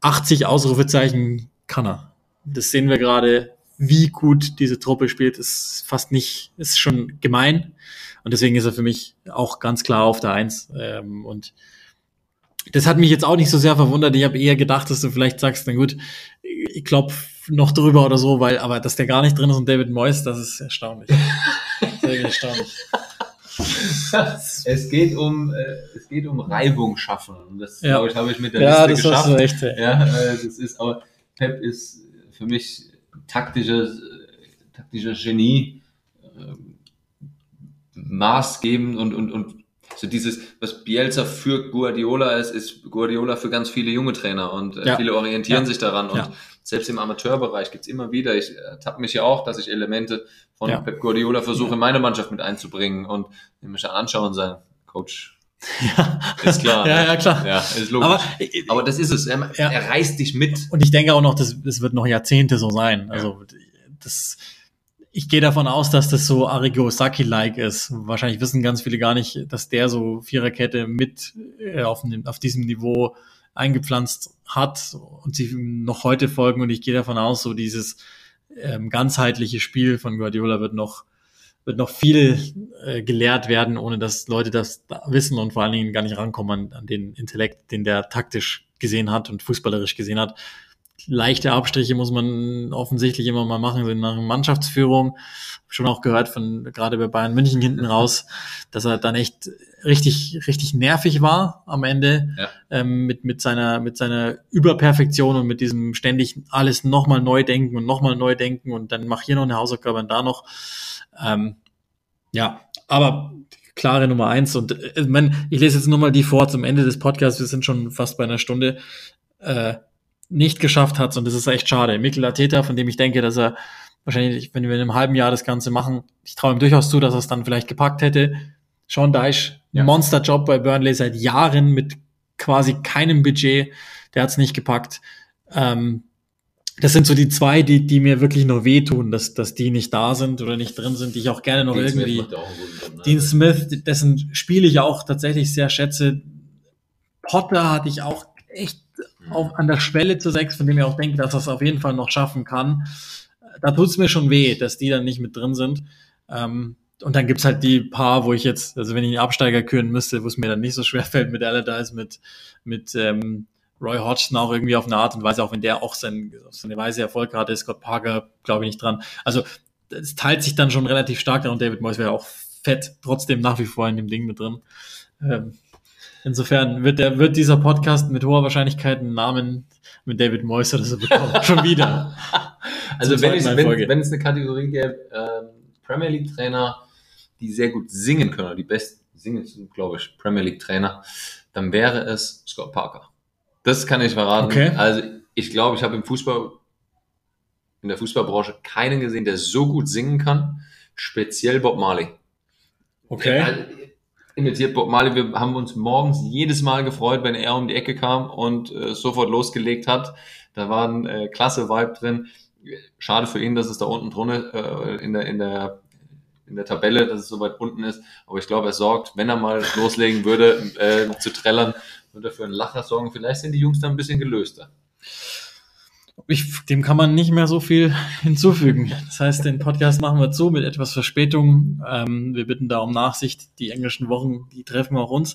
80 Ausrufezeichen kann er. Das sehen wir gerade, wie gut diese Truppe spielt, ist fast nicht, ist schon gemein. Und deswegen ist er für mich auch ganz klar auf der Eins. Ähm, und das hat mich jetzt auch nicht so sehr verwundert. Ich habe eher gedacht, dass du vielleicht sagst, na gut, ich klopf noch drüber oder so, weil, aber dass der gar nicht drin ist und David Moyes, das ist erstaunlich. Sehr erstaunlich. es geht um äh, es geht um Reibung schaffen. Und das Ja. glaube ich, habe ich mit der Ja, Liste das hast geschafft. du echt. ey. Ja, äh, das ist aber Pep ist für mich taktischer, taktischer Genie. Ähm, maßgebend und, und, und so dieses, was Bielsa für Guardiola ist, ist Guardiola für ganz viele junge Trainer und äh, Ja. viele orientieren Ja. sich daran und Ja. Selbst im Amateurbereich gibt's immer wieder, ich tappe mich ja auch, dass ich Elemente von Ja. Pep Guardiola versuche in meine Mannschaft mit einzubringen und mich anschauen und sagen, Coach, Ja, ist klar. ja, ne? ja, klar. Ja, ist logisch. Aber, Aber, das ist es, er, Ja. er reißt dich mit. und ich denke auch noch, das, das wird noch Jahrzehnte so sein. Also das, ich gehe davon aus, dass das so Arrigo Saki-like ist. Wahrscheinlich wissen ganz viele gar nicht, dass der so Viererkette mit äh, auf, dem, auf diesem Niveau eingepflanzt hat und sie noch heute folgen. Und ich gehe davon aus, so dieses ähm, ganzheitliche Spiel von Guardiola wird noch wird noch viel äh, gelehrt werden, ohne dass Leute das da wissen und vor allen Dingen gar nicht rankommen an, an den Intellekt, den der taktisch gesehen hat und fußballerisch gesehen hat. Leichte Abstriche muss man offensichtlich immer mal machen, so nach Mannschaftsführung. Schon auch gehört von gerade bei Bayern München hinten raus, dass er dann echt richtig, richtig nervig war am Ende Ja. ähm, mit, mit seiner, mit seiner Überperfektion und mit diesem ständig alles nochmal neu denken und nochmal neu denken und dann mach hier noch eine Hausaufgabe und da noch. Ähm, ja, aber klare Nummer eins und äh, ich mein, ich lese jetzt nur mal die vor zum Ende des Podcasts. Wir sind schon fast bei einer Stunde. Äh, nicht geschafft hat und das ist echt schade. Mikel Arteta, von dem ich denke, dass er wahrscheinlich, wenn wir in einem halben Jahr das Ganze machen, ich traue ihm durchaus zu, dass er es dann vielleicht gepackt hätte. Sean Dyche, Ja. Monsterjob bei Burnley seit Jahren mit quasi keinem Budget, der hat es nicht gepackt. Ähm, das sind so die zwei, die, die mir wirklich nur wehtun, dass, dass die nicht da sind oder nicht drin sind, die ich auch gerne noch Dean Smith irgendwie. Job, ne? Dean Smith, dessen Spiel ich auch tatsächlich sehr schätze. Potter hatte ich auch echt auf, an der Schwelle zu sechs, von dem ich auch denke, dass er es auf jeden Fall noch schaffen kann. Da tut es mir schon weh, dass die dann nicht mit drin sind. Ähm, und dann gibt's halt die paar, wo ich jetzt, also wenn ich einen Absteiger küren müsste, wo es mir dann nicht so schwer fällt mit Allardyce, mit, mit ähm, Roy Hodgson auch irgendwie auf eine Art und Weise, auch wenn der auch sein, auf seine Weise Erfolg hatte, Scott Parker, glaube ich, nicht dran. Also es teilt sich dann schon relativ stark und David Moyes wäre auch fett, trotzdem nach wie vor in dem Ding mit drin. Ähm, insofern wird, der, wird dieser Podcast mit hoher Wahrscheinlichkeit einen Namen mit David Moyes oder so bekommen. schon wieder. Also wenn, ich, wenn, wenn es eine Kategorie gäbe, ähm, Premier League Trainer, die sehr gut singen können, oder die besten singen, sind, glaube ich, Premier League Trainer, dann wäre es Scott Parker. Das kann ich verraten. Okay. Also ich glaube, ich habe im Fußball, in der Fußballbranche keinen gesehen, der so gut singen kann, speziell Bob Marley. Okay. Also, imitiert Bob Marley. Wir haben uns morgens jedes Mal gefreut, wenn er um die Ecke kam und äh, sofort losgelegt hat. Da war ein äh, klasse Vibe drin. Schade für ihn, dass es da unten drunter äh, in der in der in der Tabelle, dass es so weit unten ist. Aber ich glaube, er sorgt, wenn er mal loslegen würde, äh, zu trällern, würde er für einen Lacher sorgen. Vielleicht sind die Jungs da ein bisschen gelöster. Ich, dem kann man nicht mehr so viel hinzufügen. Das heißt, den Podcast machen wir zu mit etwas Verspätung. Ähm, wir bitten da um Nachsicht. Die englischen Wochen, die treffen auch uns.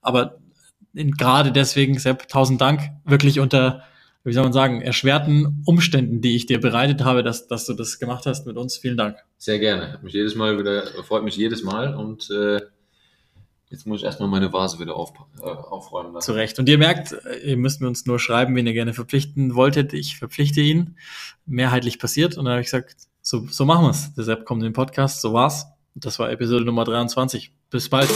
Aber in, gerade deswegen, Sepp, tausend Dank. Wirklich unter, wie soll man sagen, erschwerten Umständen, die ich dir bereitet habe, dass, dass du das gemacht hast mit uns. Vielen Dank. Sehr gerne. Hat mich jedes Mal wieder, freut mich jedes Mal und äh, jetzt muss ich erstmal meine Vase wieder auf, äh, aufräumen lassen. Zu Recht. Und ihr merkt, ihr müsst mir uns nur schreiben, wen ihr gerne verpflichten wolltet. Ich verpflichte ihn. Mehrheitlich passiert. Und dann habe ich gesagt, so, so machen wir es. Sepp kommt in den Podcast. So war's. Das war Episode Nummer 23. Bis bald.